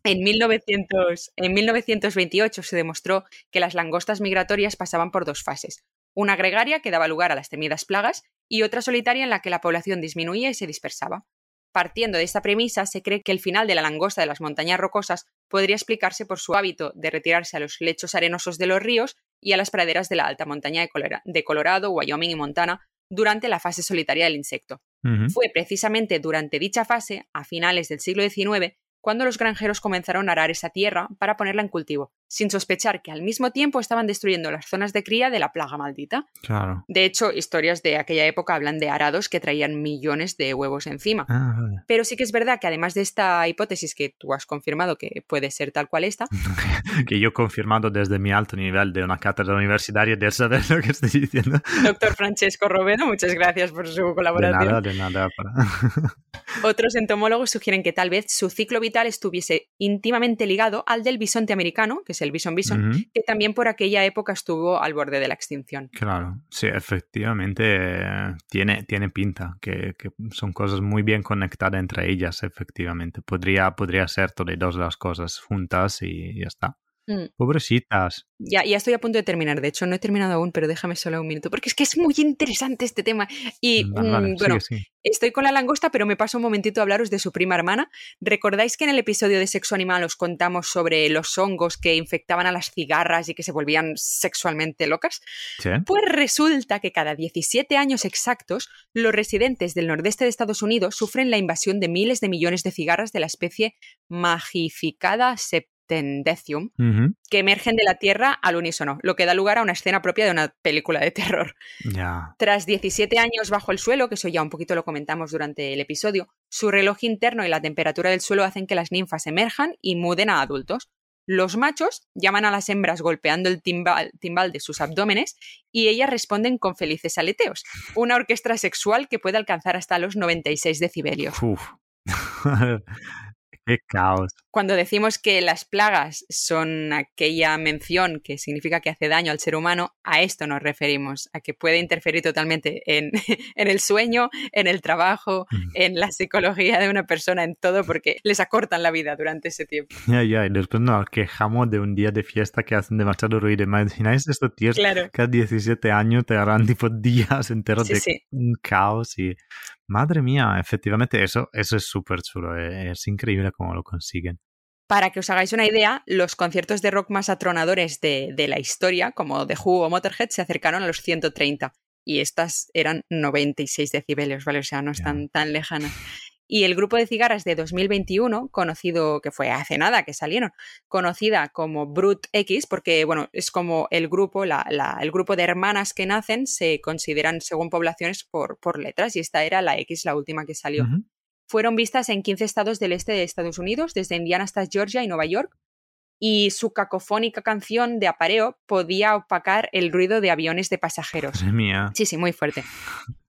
En, 1900, en 1928 se demostró que las langostas migratorias pasaban por dos fases. Una gregaria que daba lugar a las temidas plagas y otra solitaria en la que la población disminuía y se dispersaba. Partiendo de esta premisa, se cree que el final de la langosta de las montañas rocosas podría explicarse por su hábito de retirarse a los lechos arenosos de los ríos y a las praderas de la alta montaña de Colorado, Wyoming y Montana durante la fase solitaria del insecto. Fue precisamente durante dicha fase, a finales del siglo XIX, cuando los granjeros comenzaron a arar esa tierra para ponerla en cultivo, sin sospechar que al mismo tiempo estaban destruyendo las zonas de cría de la plaga maldita. Claro. De hecho, historias de aquella época hablan de arados que traían millones de huevos encima. Ah, vale. Pero sí que es verdad que además de esta hipótesis que tú has confirmado que puede ser tal cual esta, *laughs* que yo he confirmado desde mi alto nivel de una cátedra universitaria de saber lo que estoy diciendo. doctor Francesco Robeno, muchas gracias por su De colaboración. nada, de nada. para- *laughs* Otros entomólogos sugieren que tal vez su ciclo vital estuviese íntimamente ligado al del bisonte americano, que es el bison bison, que también por aquella época estuvo al borde de la extinción. Claro, sí, efectivamente eh, tiene, tiene pinta, que, que son cosas muy bien conectadas entre ellas, efectivamente. Podría, podría ser todas dos las cosas juntas y ya está. Mm. Pobrecitas. Ya, ya estoy a punto de terminar. De hecho, no he terminado aún, pero déjame solo un minuto, porque es que es muy interesante este tema. Y Vale, vale, mm, bueno, sigue. Estoy con la langosta, pero me paso un momentito a hablaros de su prima hermana. ¿Recordáis que en el episodio de Sexo Animal os contamos sobre los hongos que infectaban a las cigarras y que se volvían sexualmente locas? Sí. Pues resulta que cada 17 años exactos, los residentes del nordeste de Estados Unidos sufren la invasión de miles de millones de cigarras de la especie Magificada septendecium, Ujú, que emergen de la Tierra al unísono, lo que da lugar a una escena propia de una película de terror. Ya. Tras 17 años bajo el suelo, que eso ya un poquito lo comentamos durante el episodio, su reloj interno y la temperatura del suelo hacen que las ninfas emerjan y muden a adultos. Los machos llaman a las hembras golpeando el timbal, timbal de sus abdómenes y ellas responden con felices aleteos, una orquesta sexual que puede alcanzar hasta los 96 decibelios. Uf. *laughs* Qué caos. Cuando decimos que las plagas son aquella mención que significa que hace daño al ser humano, a esto nos referimos, a que puede interferir totalmente en, *laughs* en el sueño, en el trabajo, en la psicología de una persona, en todo, porque les acortan la vida durante ese tiempo. *laughs* Ya, ya, y después nos quejamos de un día de fiesta que hacen demasiado ruido. ¿Imagináis estos tíos Claro. que a 17 años te harán tipo *laughs* días enteros Sí, de sí. un caos y... Madre mía, efectivamente, eso, eso es súper chulo. eh, Es increíble cómo lo consiguen. Para que os hagáis una idea, los conciertos de rock más atronadores de, de la historia, como The Who o Motorhead, se acercaron a los 130 y estas eran 96 decibelios, ¿vale? O sea, no están tan lejanas. Y el grupo de cigarras de 2021, conocido, que fue hace nada que salieron, conocida como Brut X, porque, bueno, es como el grupo, la, la- el grupo de hermanas que nacen se consideran según poblaciones por, por letras, y esta era la X, la última que salió fueron vistas en 15 estados del este de Estados Unidos, desde Indiana hasta Georgia y Nueva York, y su cacofónica canción de apareo podía opacar el ruido de aviones de pasajeros. Mía. Sí, sí, muy fuerte.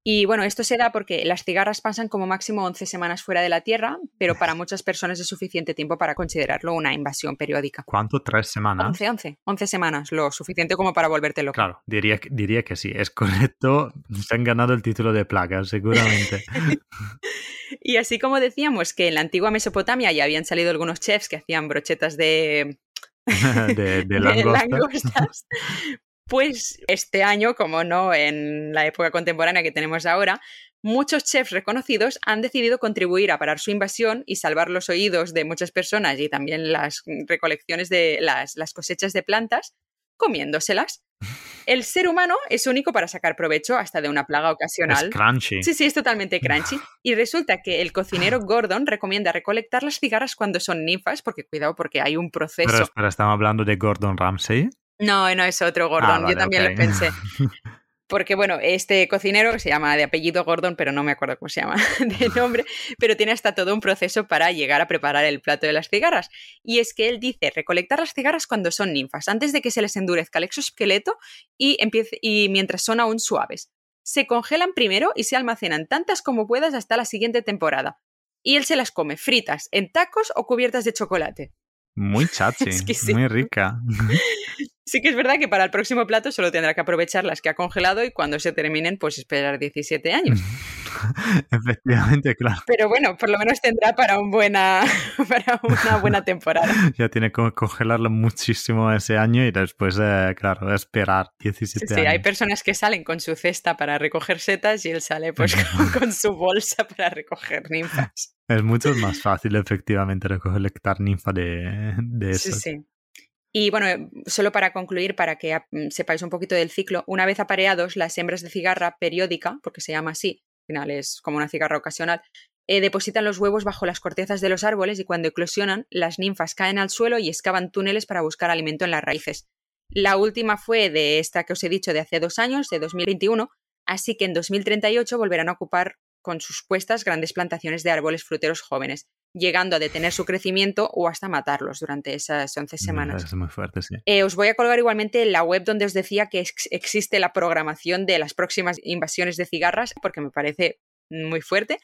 Y bueno, esto se da porque las cigarras pasan como máximo 11 semanas fuera de la Tierra, pero para muchas personas es suficiente tiempo para considerarlo una invasión periódica. ¿Cuánto? ¿Tres semanas? 11, 11, 11 semanas, lo suficiente como para volverte loco. Claro, diría, que- diría que sí, es correcto. Se han ganado el título de plaga, seguramente. *laughs* Y así como decíamos que en la antigua Mesopotamia ya habían salido algunos chefs que hacían brochetas de, *laughs* de, de *laughs* de langosta. langostas. Pues este año, como no en la época contemporánea que tenemos ahora, muchos chefs reconocidos han decidido contribuir a parar su invasión y salvar los oídos de muchas personas y también las recolecciones de las, las cosechas de plantas comiéndoselas. *laughs* El ser humano es único para sacar provecho hasta de una plaga Es ocasional. crunchy. Sí, sí, es totalmente crunchy. *laughs* Y resulta que el cocinero Gordon recomienda recolectar las cigarras cuando son ninfas, porque cuidado, porque hay un proceso. Pero espera, estamos hablando de Gordon Ramsay. No, no es otro Gordon, Ah, vale, yo también lo pensé. *laughs* Porque, bueno, este cocinero que se llama de apellido Gordon, pero no me acuerdo cómo se llama *laughs* de nombre, pero tiene hasta todo un proceso para llegar a preparar el plato de las cigarras. Y es que él dice recolectar las cigarras cuando son ninfas, antes de que se les endurezca el exoesqueleto y, empiece, y mientras son aún suaves. Se congelan primero y se almacenan tantas como puedas hasta la siguiente temporada. Y él se las come fritas, en tacos o cubiertas de chocolate. Muy *laughs* chachi, muy rica. *laughs* Sí que es verdad que para el próximo plato solo tendrá que aprovechar las que ha congelado y cuando se terminen, pues esperar 17 años. *laughs* *laughs* Efectivamente, claro. Pero bueno, por lo menos tendrá para, un buena, *laughs* para una buena temporada. *laughs* ya tiene que congelarlo muchísimo ese año y después, eh, claro, esperar 17 sí, años. Sí, hay personas que salen con su cesta para recoger setas y él sale pues con, su bolsa para recoger ninfas. Es mucho más fácil, efectivamente, recolectar ninfa de, de eso. Sí, sí. Y bueno, solo para concluir, para que sepáis un poquito del ciclo, una vez apareados, las hembras de cigarra periódica, porque se llama así, final es como una cigarra ocasional, eh, depositan los huevos bajo las cortezas de los árboles y cuando eclosionan, las ninfas caen al suelo y excavan túneles para buscar alimento en las raíces. La última fue de esta que os he dicho de hace dos años, de 2021, así que en 2038 volverán a ocupar con sus puestas grandes plantaciones de árboles fruteros jóvenes llegando a detener su crecimiento o hasta matarlos durante esas 11 semanas. Es muy fuerte, sí. Eh, os voy a colgar igualmente la web donde os decía que existe la programación de las próximas invasiones de cigarras, porque me parece muy fuerte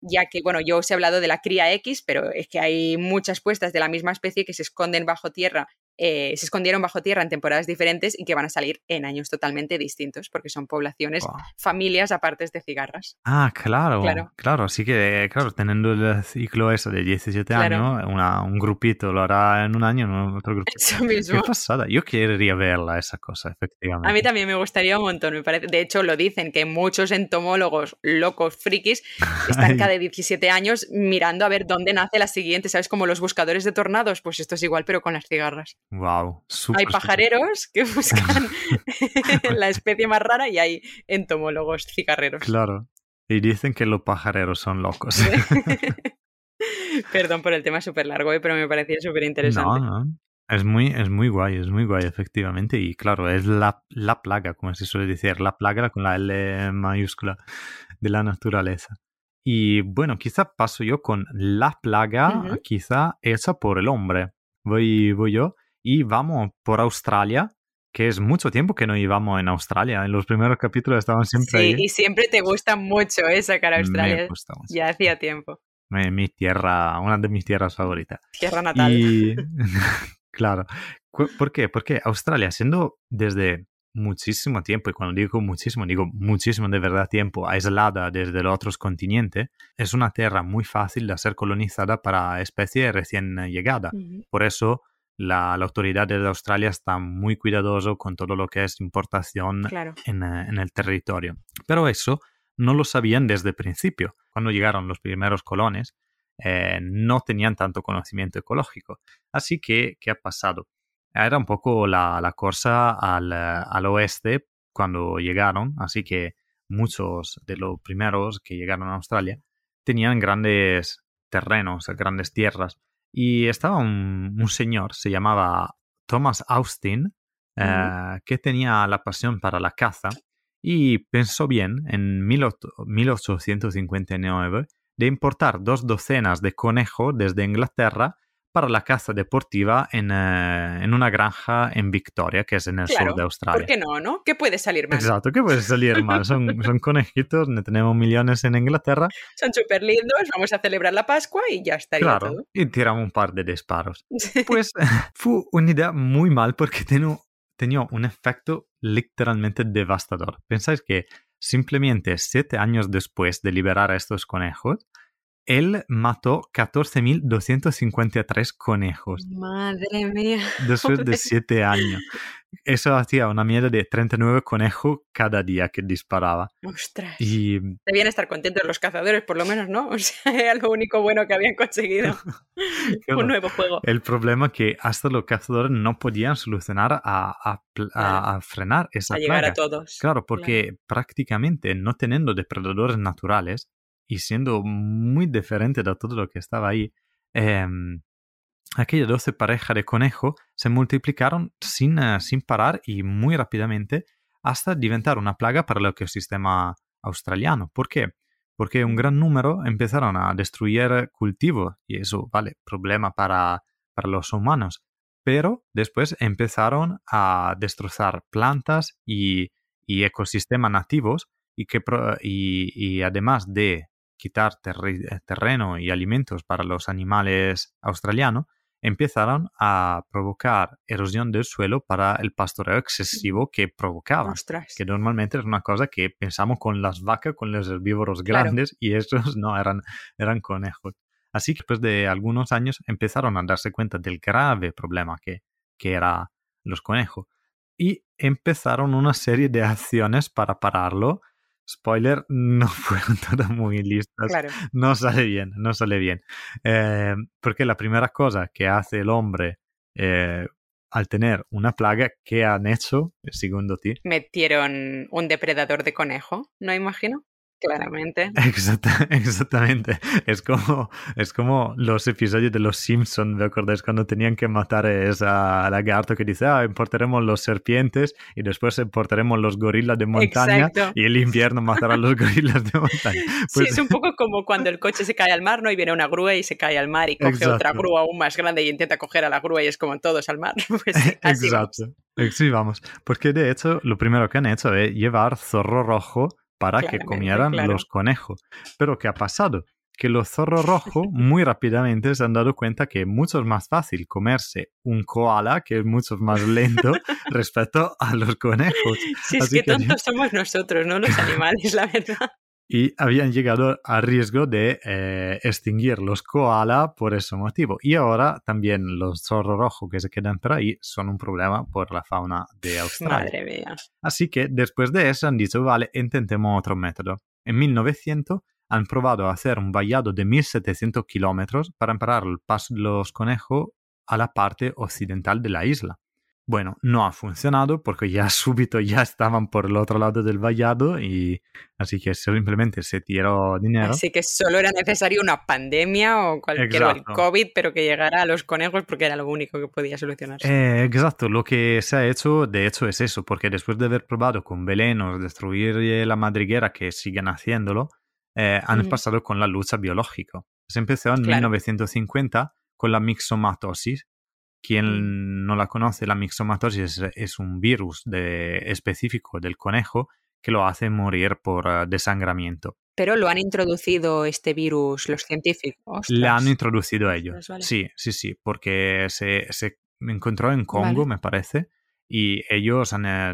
ya que, bueno, yo os he hablado de la cría X, pero es que hay muchas puestas de la misma especie que se esconden bajo tierra eh, se escondieron bajo tierra en temporadas diferentes y que van a salir en años totalmente distintos, porque son poblaciones, familias apartes de cigarras. Ah, claro, claro, así que, claro, teniendo el ciclo eso de 17 años, un grupito lo hará en un año, en otro grupo. Eso mismo. Qué pasada, yo querría verla esa cosa, efectivamente. A mí también me gustaría un montón, me parece. De hecho, lo dicen que muchos entomólogos locos, frikis, están *laughs* cada 17 años mirando a ver dónde nace la siguiente, ¿sabes? Como los buscadores de tornados, pues esto es igual, pero con las cigarras. Wow, Hay pajareros que *laughs* buscan *laughs* la especie más rara y hay entomólogos cigarreros. Claro. Y dicen que los pajareros son locos. *laughs* Perdón por el tema súper largo, eh, pero me parecía súper interesante. No, no. Es muy, es muy guay, es muy guay, efectivamente. Y claro, es la, la plaga, como se suele decir, la plaga con la L mayúscula de la naturaleza. Y bueno, quizá paso yo con la plaga, quizá hecha por el hombre. Voy, voy yo y vamos por Australia, que es mucho tiempo que no íbamos en Australia. En los primeros capítulos estaban siempre sí, y siempre te gusta mucho esa ¿eh? cara Australia. Me gusta mucho. Ya hacía tiempo. Mi, tierra, una de mis tierras favoritas. Tierra natal. Y, *laughs* claro. ¿Por qué? Porque Australia, siendo desde muchísimo tiempo, y cuando digo muchísimo, digo muchísimo de verdad tiempo, aislada desde los otros continentes, es una tierra muy fácil de ser colonizada para especies recién llegadas. Por eso la, autoridad de Australia está muy cuidadoso con todo lo que es importación eh, en, el territorio. Pero eso no lo sabían desde el principio. Cuando llegaron los primeros colones, eh, no tenían tanto conocimiento ecológico. Así que, ¿qué ha pasado? Era un poco la, la cosa al, al, oeste cuando llegaron, así que muchos de los primeros que llegaron a Australia tenían grandes terrenos, grandes tierras y estaba un, señor, se llamaba Thomas Austin, eh, que tenía la pasión para la caza y pensó bien en 1859 de importar dos docenas de conejos desde Inglaterra para la caza deportiva en, eh, en, una granja en Victoria, que es en el sur de Australia. ¿Por qué no, no? ¿Qué puede salir mal? Exacto, ¿qué puede salir *laughs* mal? Son, son conejitos, tenemos millones en Inglaterra. Son súper lindos, vamos a celebrar la Pascua y ya estaría claro, todo. y tiramos un par de disparos. *laughs* Pues *laughs* fue una idea muy mal porque tenía, tenía un efecto literalmente devastador. Pensáis que simplemente siete años después de liberar a estos conejos, él mató 14.253 conejos. Madre mía. Después de *laughs* siete años. Eso hacía una mierda de 39 conejos cada día que disparaba. Ostras. Y... Debían estar contentos los cazadores, por lo menos, ¿no? *laughs* O sea, era lo único bueno que habían conseguido. *laughs* Un nuevo juego. El problema que hasta los cazadores no podían solucionar a, a, frenar esa A llegar a todos. Claro, porque prácticamente no teniendo depredadores naturales, y siendo muy diferente de todo lo que estaba ahí, eh, aquellas 12 parejas de conejo se multiplicaron sin, eh, sin parar y muy rápidamente hasta diventar una plaga para el ecosistema australiano. ¿Por qué? Porque un gran número empezaron a destruir cultivos y eso, vale, problema para, para los humanos. Pero después empezaron a destrozar plantas y, y ecosistemas nativos y, que, y, y además de quitar terreno y alimentos para los animales australianos, empezaron a provocar erosión del suelo para el pastoreo excesivo que provocaban. Ostras. Que normalmente es una cosa que pensamos con las vacas, con los herbívoros Claro. grandes, y esos no eran, eran conejos. Así que después de algunos años empezaron a darse cuenta del grave problema que, que era los conejos y empezaron una serie de acciones para pararlo. Spoiler, no *laughs* fueron todas muy listas. Claro. No sale bien, no sale bien. Eh, porque la primera cosa que hace el hombre eh, al tener una plaga, ¿qué han hecho, segundo ti? Metieron un depredador de conejo, ¿no imagino? Claramente. Exacta- *laughs* exactamente. Es como, es como los episodios de Los Simpsons, ¿me acordáis? Cuando tenían que matar a esa lagarto que dice, ah, importaremos los serpientes y después importaremos los gorilas de montaña Exacto. y el invierno matará a los *laughs* gorilas de montaña. Pues sí, es un poco como cuando el coche se cae al mar, ¿no? Y viene una grúa y se cae al mar y coge Exacto. otra grúa aún más grande y intenta coger a la grúa y es como todos al mar. *laughs* Pues así. Exacto. Eh, Sí, vamos. Porque de hecho, lo primero que han hecho es llevar zorro rojo para que comieran claro. los conejos. Pero ¿qué ha pasado? Que los zorros rojos *laughs* muy rápidamente se han dado cuenta que es mucho más fácil comerse un koala, que es mucho más lento, *laughs* respecto a los conejos. Si es que que- tontos *laughs* somos nosotros, no los animales, la verdad. Y habían llegado a riesgo de eh, extinguir los koala por ese motivo. Y ahora también los zorros rojos que se quedan por ahí son un problema por la fauna de Australia. Madre mía. Así que después de eso han dicho, vale, intentemos otro método. En 1900 han probado a hacer un vallado de 1700 kilómetros para parar el paso de los conejos a la parte occidental de la isla. Bueno, no ha funcionado porque ya *laughs* súbito ya estaban por el otro lado del vallado y así que simplemente se tiró dinero. Así que solo era necesario una pandemia o cualquier o el Exacto. COVID, pero que llegara a los conejos porque era lo único que podía solucionarse. Eh, exacto, lo que se ha hecho de hecho es eso, porque después de haber probado con velenos destruir eh, la madriguera, que siguen haciéndolo, eh, han pasado con la lucha biológica. Se empezó en Claro. 1950 con la mixomatosis. Quien no la conoce, la mixomatosis es, es un virus de- específico del conejo que lo hace morir por eh, desangramiento. Pero lo han introducido este virus los científicos. La han Ostras. introducido ellos. Ostras, vale. Sí, sí, sí, porque se, se encontró en Congo, Vale. me parece, y ellos han, eh,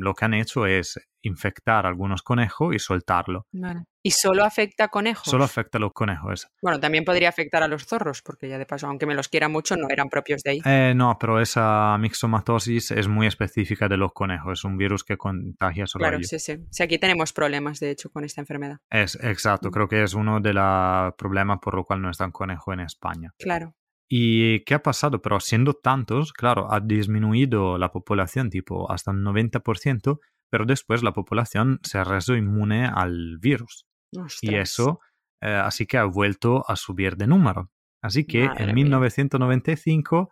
lo que han hecho es infectar algunos conejos y soltarlo. Vale. ¿Y solo afecta a conejos? Solo afecta a los conejos. Bueno, también podría afectar a los zorros, porque ya de paso, aunque me los quiera mucho, no eran propios de ahí. Eh, no, pero esa mixomatosis es muy específica de los conejos. Es un virus que contagia solo Claro, ellos. sí, sí. Sí, aquí tenemos problemas, de hecho, con esta enfermedad. Es, exacto, Mm. creo que es uno de los problemas por lo cual no están conejos en España. Claro. ¿Y qué ha pasado? Pero siendo tantos, claro, ha disminuido la población tipo hasta un 90%, pero después la población se ha reso inmune al virus. Y Ostras. eso, eh, así que ha vuelto a subir de número. Así que Madre en mía. 1995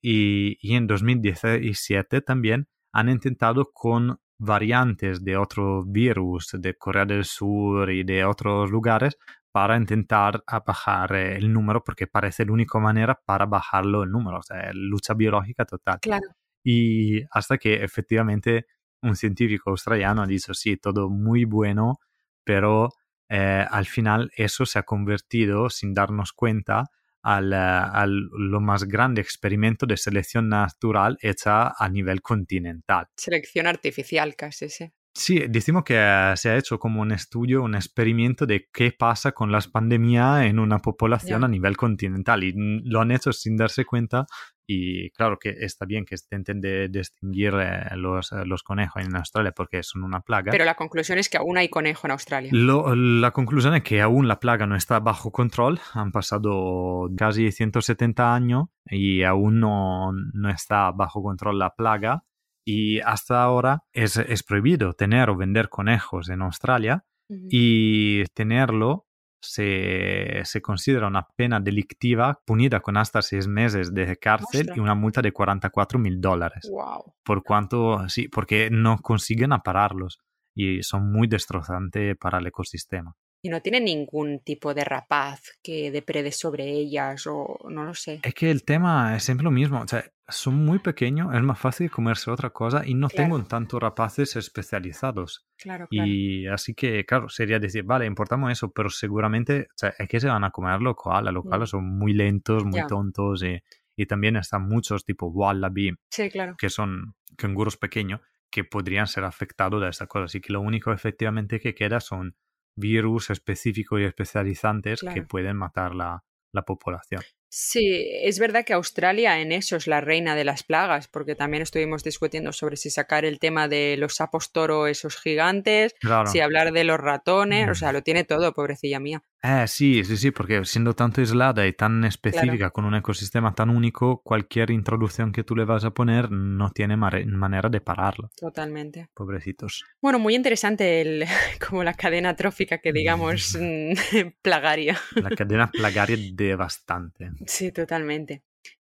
y, y en 2017 también han intentado con variantes de otro virus de Corea del Sur y de otros lugares para intentar bajar eh, el número porque parece la única manera para bajarlo el número, o sea, lucha biológica total. Claro. Y hasta que efectivamente un científico australiano ha dicho, sí, todo muy bueno, pero eh, al final eso se ha convertido, sin darnos cuenta, al, eh, al lo más grande experimento de selección natural hecha a nivel continental. Selección artificial, casi, sí. Sí, decimos que eh, se ha hecho como un estudio, un experimento de qué pasa con las pandemias en una población Ya. a nivel continental y lo han hecho sin darse cuenta y claro que está bien que intenten de, extinguir eh, los, eh, los conejos en Australia porque son una plaga. Pero la conclusión es que aún hay conejo en Australia. Lo- la conclusión es que aún la plaga no está bajo control. Han pasado casi 170 años y aún no, no está bajo control la plaga. Y hasta ahora es, es prohibido tener o vender conejos en Australia Ujú. y tenerlo se, se considera una pena delictiva punida con hasta seis meses de cárcel y una multa de 44 mil dólares. Wow. Por cuanto, sí, porque no consiguen apararlos y son muy destrozantes para el ecosistema. Y no tiene ningún tipo de rapaz que deprede sobre ellas o no lo sé. Es que el tema es siempre lo mismo, o sea, son muy pequeños, es más fácil comerse otra cosa y no Claro. tengo tanto rapaces especializados. Claro, claro. Y así que, claro, sería decir, vale, importamos eso, pero seguramente, o sea, es que se van a comer los koalas, los Mm. koalas son muy lentos, muy tontos y, Y también están muchos tipo wallaby, Sí, claro. que son canguros pequeños, que podrían ser afectados de esta cosa. Así que lo único efectivamente que queda son virus específicos y especializantes que pueden matar la, la población. Sí, es verdad que Australia en eso es la reina de las plagas, porque también estuvimos discutiendo sobre si sacar el tema de los sapos toro, esos gigantes, Claro. si hablar de los ratones, o Mm. sea, lo tiene todo, pobrecilla mía. Eh, sí, sí, sí, porque siendo tanto aislada y tan específica, con un ecosistema tan único, cualquier introducción que tú le vas a poner no tiene manera de pararlo. Totalmente. Pobrecitos. Bueno, muy interesante el, *laughs* como la cadena trófica que digamos *laughs* *laughs* plagaria. La cadena plagaria de bastante. Sí, totalmente.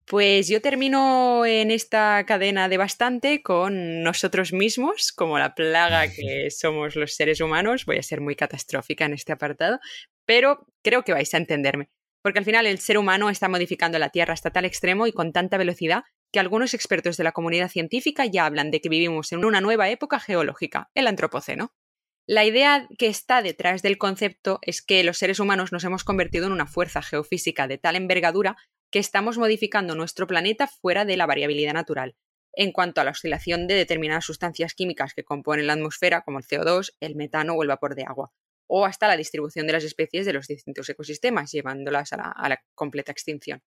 Pues yo termino en esta cadena de bastante con nosotros mismos, como la plaga *laughs* que somos los seres humanos. Voy a ser muy catastrófica en este apartado, pero creo que vais a entenderme. Porque al final el ser humano está modificando la Tierra hasta tal extremo y con tanta velocidad que algunos expertos de la comunidad científica ya hablan de que vivimos en una nueva época geológica, el Antropoceno. La idea que está detrás del concepto es que los seres humanos nos hemos convertido en una fuerza geofísica de tal envergadura estamos modificando nuestro planeta fuera de la variabilidad natural, en cuanto a la oscilación de determinadas sustancias químicas que componen la atmósfera, como el CO2, el metano o el vapor de agua, o hasta la distribución de las especies de los distintos ecosistemas, llevándolas a la, a la completa extinción.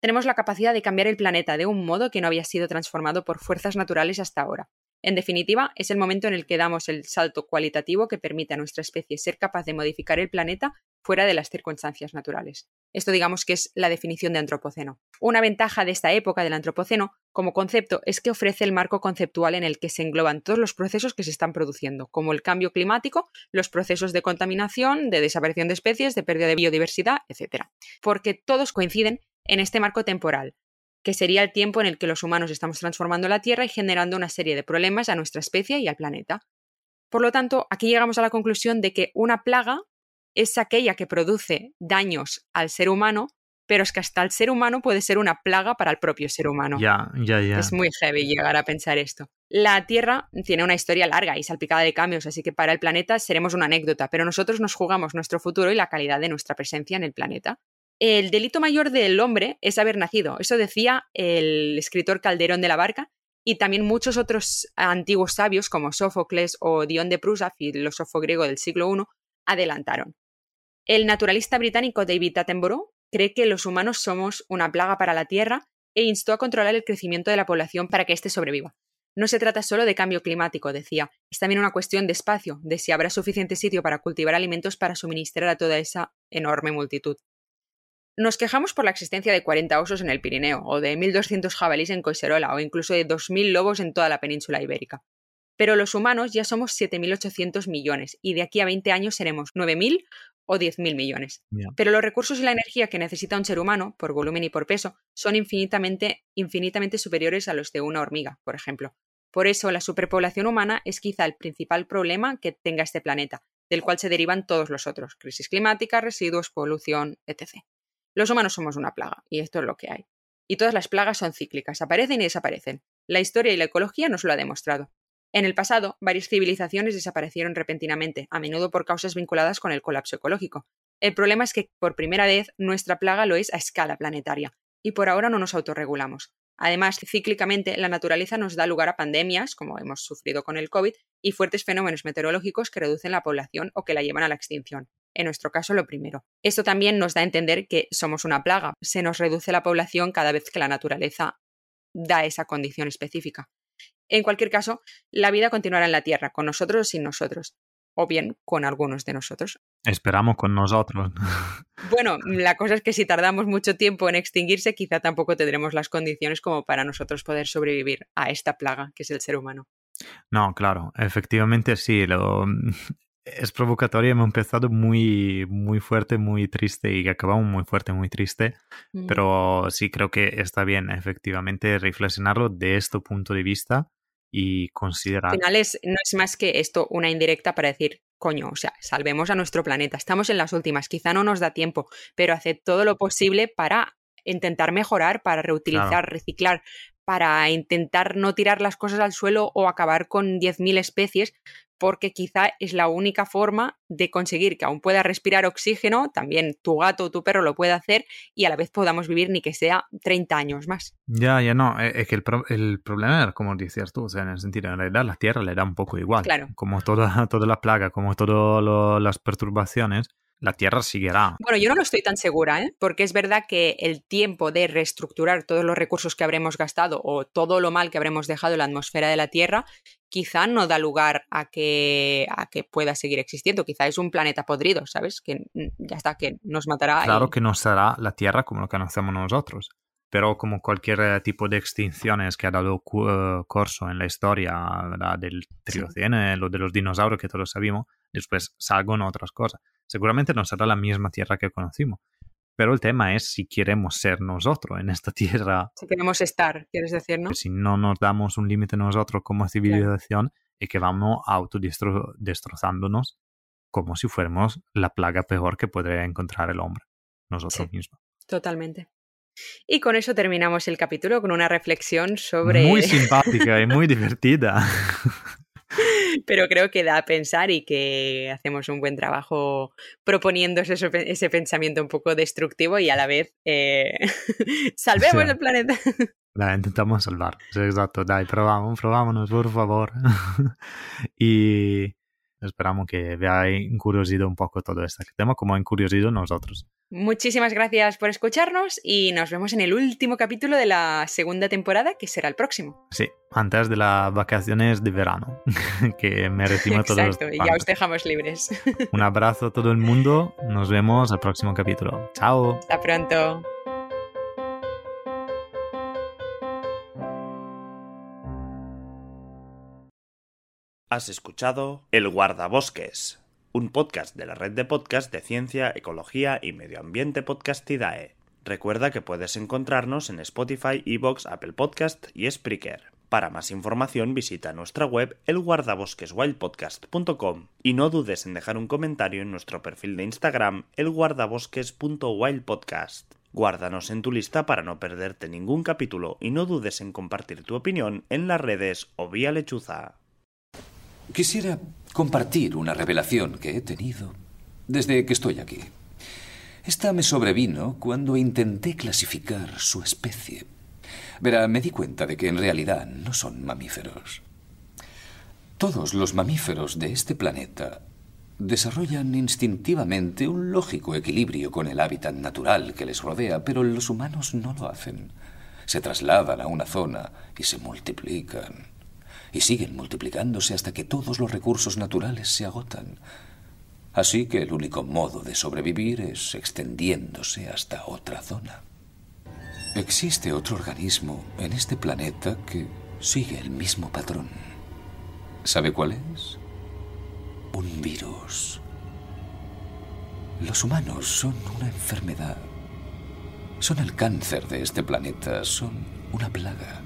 Tenemos la capacidad de cambiar el planeta de un modo que no había sido transformado por fuerzas naturales hasta ahora. En definitiva, es el momento en el que damos el salto cualitativo que permite a nuestra especie ser capaz de modificar el planeta fuera de las circunstancias naturales. Esto digamos que es la definición de antropoceno. Una ventaja de esta época del antropoceno como concepto es que ofrece el marco conceptual en el que se engloban todos los procesos que se están produciendo, como el cambio climático, los procesos de contaminación, de desaparición de especies, de pérdida de biodiversidad, etc. Porque todos coinciden en este marco temporal, que sería el tiempo en el que los humanos estamos transformando la Tierra y generando una serie de problemas a nuestra especie y al planeta. Por lo tanto, aquí llegamos a la conclusión de que una plaga es aquella que produce daños al ser humano, pero es que hasta el ser humano puede ser una plaga para el propio ser humano. Ya, ya, ya. Es muy heavy llegar a pensar esto. La Tierra tiene una historia larga y salpicada de cambios, así que para el planeta seremos una anécdota, pero nosotros nos jugamos nuestro futuro y la calidad de nuestra presencia en el planeta. El delito mayor del hombre es haber nacido. Eso decía el escritor Calderón de la Barca y también muchos otros antiguos sabios como Sófocles o Dion de Prusa, filósofo griego del siglo I, adelantaron. El naturalista británico David Attenborough cree que los humanos somos una plaga para la Tierra e instó a controlar el crecimiento de la población para que éste sobreviva. No se trata solo de cambio climático, decía, es también una cuestión de espacio, de si habrá suficiente sitio para cultivar alimentos para suministrar a toda esa enorme multitud. Nos quejamos por la existencia de 40 osos en el Pirineo, o de 1.200 jabalíes en Coiserola, o incluso de 2.000 lobos en toda la península ibérica. Pero los humanos ya somos 7.800 millones, y de aquí a 20 años seremos 9.000 o 10.000 millones. Pero los recursos y la energía que necesita un ser humano, por volumen y por peso, son infinitamente, infinitamente superiores a los de una hormiga, por ejemplo. Por eso, la superpoblación humana es quizá el principal problema que tenga este planeta, del cual se derivan todos los otros, crisis climática, residuos, polución, etc. Los humanos somos una plaga, y esto es lo que hay. Y todas las plagas son cíclicas, aparecen y desaparecen. La historia y la ecología nos lo ha demostrado. En el pasado, varias civilizaciones desaparecieron repentinamente, a menudo por causas vinculadas con el colapso ecológico. El problema es que, por primera vez, nuestra plaga lo es a escala planetaria, y por ahora no nos autorregulamos. Además, cíclicamente, la naturaleza nos da lugar a pandemias, como hemos sufrido con el COVID, y fuertes fenómenos meteorológicos que reducen la población o que la llevan a la extinción. En nuestro caso, lo primero. Esto también nos da a entender que somos una plaga. Se nos reduce la población cada vez que la naturaleza da esa condición específica. En cualquier caso, la vida continuará en la Tierra, con nosotros o sin nosotros, o bien con algunos de nosotros. Esperamos con nosotros. *laughs* Bueno, la cosa es que si tardamos mucho tiempo en extinguirse, quizá tampoco tendremos las condiciones como para nosotros poder sobrevivir a esta plaga que es el ser humano. No, claro, efectivamente sí. Lo... Es provocatorio, hemos empezado muy, muy fuerte, muy triste y acabamos muy fuerte, muy triste. Mm. Pero sí creo que está bien, efectivamente, reflexionarlo de este punto de vista y considerar. Al final es, no es más que esto una indirecta para decir, coño, o sea, salvemos a nuestro planeta. Estamos en las últimas, quizá no nos da tiempo, pero haced todo lo posible para intentar mejorar, para reutilizar, Claro. reciclar, para intentar no tirar las cosas al suelo o acabar con 10.000 especies, porque quizá es la única forma de conseguir que aún pueda respirar oxígeno, también tu gato o tu perro lo puede hacer y a la vez podamos vivir ni que sea 30 años más. Ya, ya no, e, es que el, el problema era como decías tú, o sea, en el sentido, en realidad la Tierra le da un poco igual, claro. como toda, *laughs* toda la plaga, como todas las perturbaciones, la Tierra seguirá. Bueno, yo no lo estoy tan segura, ¿eh? porque es verdad que el tiempo de reestructurar todos los recursos que habremos gastado o todo lo mal que habremos dejado en la atmósfera de la Tierra, quizá no da lugar a que, a que pueda seguir existiendo. Quizá es un planeta podrido, ¿sabes? Que ya está, que nos matará. Claro que no será la Tierra como lo conocemos nosotros. Pero como cualquier eh, tipo de extinciones que ha dado uh, corso en la historia del Triocene, lo de los dinosaurios que todos sabemos, después salgan otras cosas. Seguramente no será la misma tierra que conocimos. Pero el tema es si queremos ser nosotros en esta *laughs* tierra. Si queremos estar, quieres decir, ¿no? Si no nos damos un límite nosotros como civilización y que vamos autodestrozándonos como si fuéramos la plaga peor que podría encontrar el hombre, nosotros mismos. Totalmente. Y con eso terminamos el capítulo con una reflexión sobre... Muy simpática y muy divertida. *laughs* *laughs* pero creo que da a pensar y que hacemos un buen trabajo proponiendo ese, pensamiento un poco destructivo y a la vez eh, *laughs* salvemos el planeta. *laughs* La intentamos salvar, exacto, dai, probamos, probámonos, por favor. y esperamos que veáis encuriosido un poco todo este tema, como encuriosido nosotros. Muchísimas gracias por escucharnos y nos vemos en el último capítulo de la segunda temporada, que será el próximo. Sí, antes de las vacaciones de verano, *laughs* que merecimos todos. Exacto, y ya os dejamos libres. Un abrazo a todo el mundo, nos vemos al próximo capítulo. Chao. Hasta pronto. Has escuchado El Guardabosques un podcast de la red de podcast de ciencia, ecología y medio ambiente Podcastidae. Recuerda que puedes encontrarnos en Spotify, Evox, Apple Podcast y Spreaker. Para más información visita nuestra web elguardabosqueswildpodcast.com y no dudes en dejar un comentario en nuestro perfil de Instagram elguardabosques.wildpodcast. Guárdanos en tu lista para no perderte ningún capítulo y no dudes en compartir tu opinión en las redes o vía lechuza. Quisiera compartir una revelación que he tenido desde que estoy aquí. Esta me sobrevino cuando intenté clasificar su especie. Verá, me di cuenta de que en realidad no son mamíferos. Todos los mamíferos de este planeta desarrollan instintivamente un lógico equilibrio con el hábitat natural que les rodea, pero los humanos no lo hacen. Se trasladan a una zona y se multiplican y siguen multiplicándose hasta que todos los recursos naturales se agotan. Así que el único modo de sobrevivir es extendiéndose hasta otra zona. Existe otro organismo en este planeta que sigue el mismo patrón. ¿Sabe cuál es? Un virus. Los humanos son una enfermedad. Son el cáncer de este planeta, son una plaga.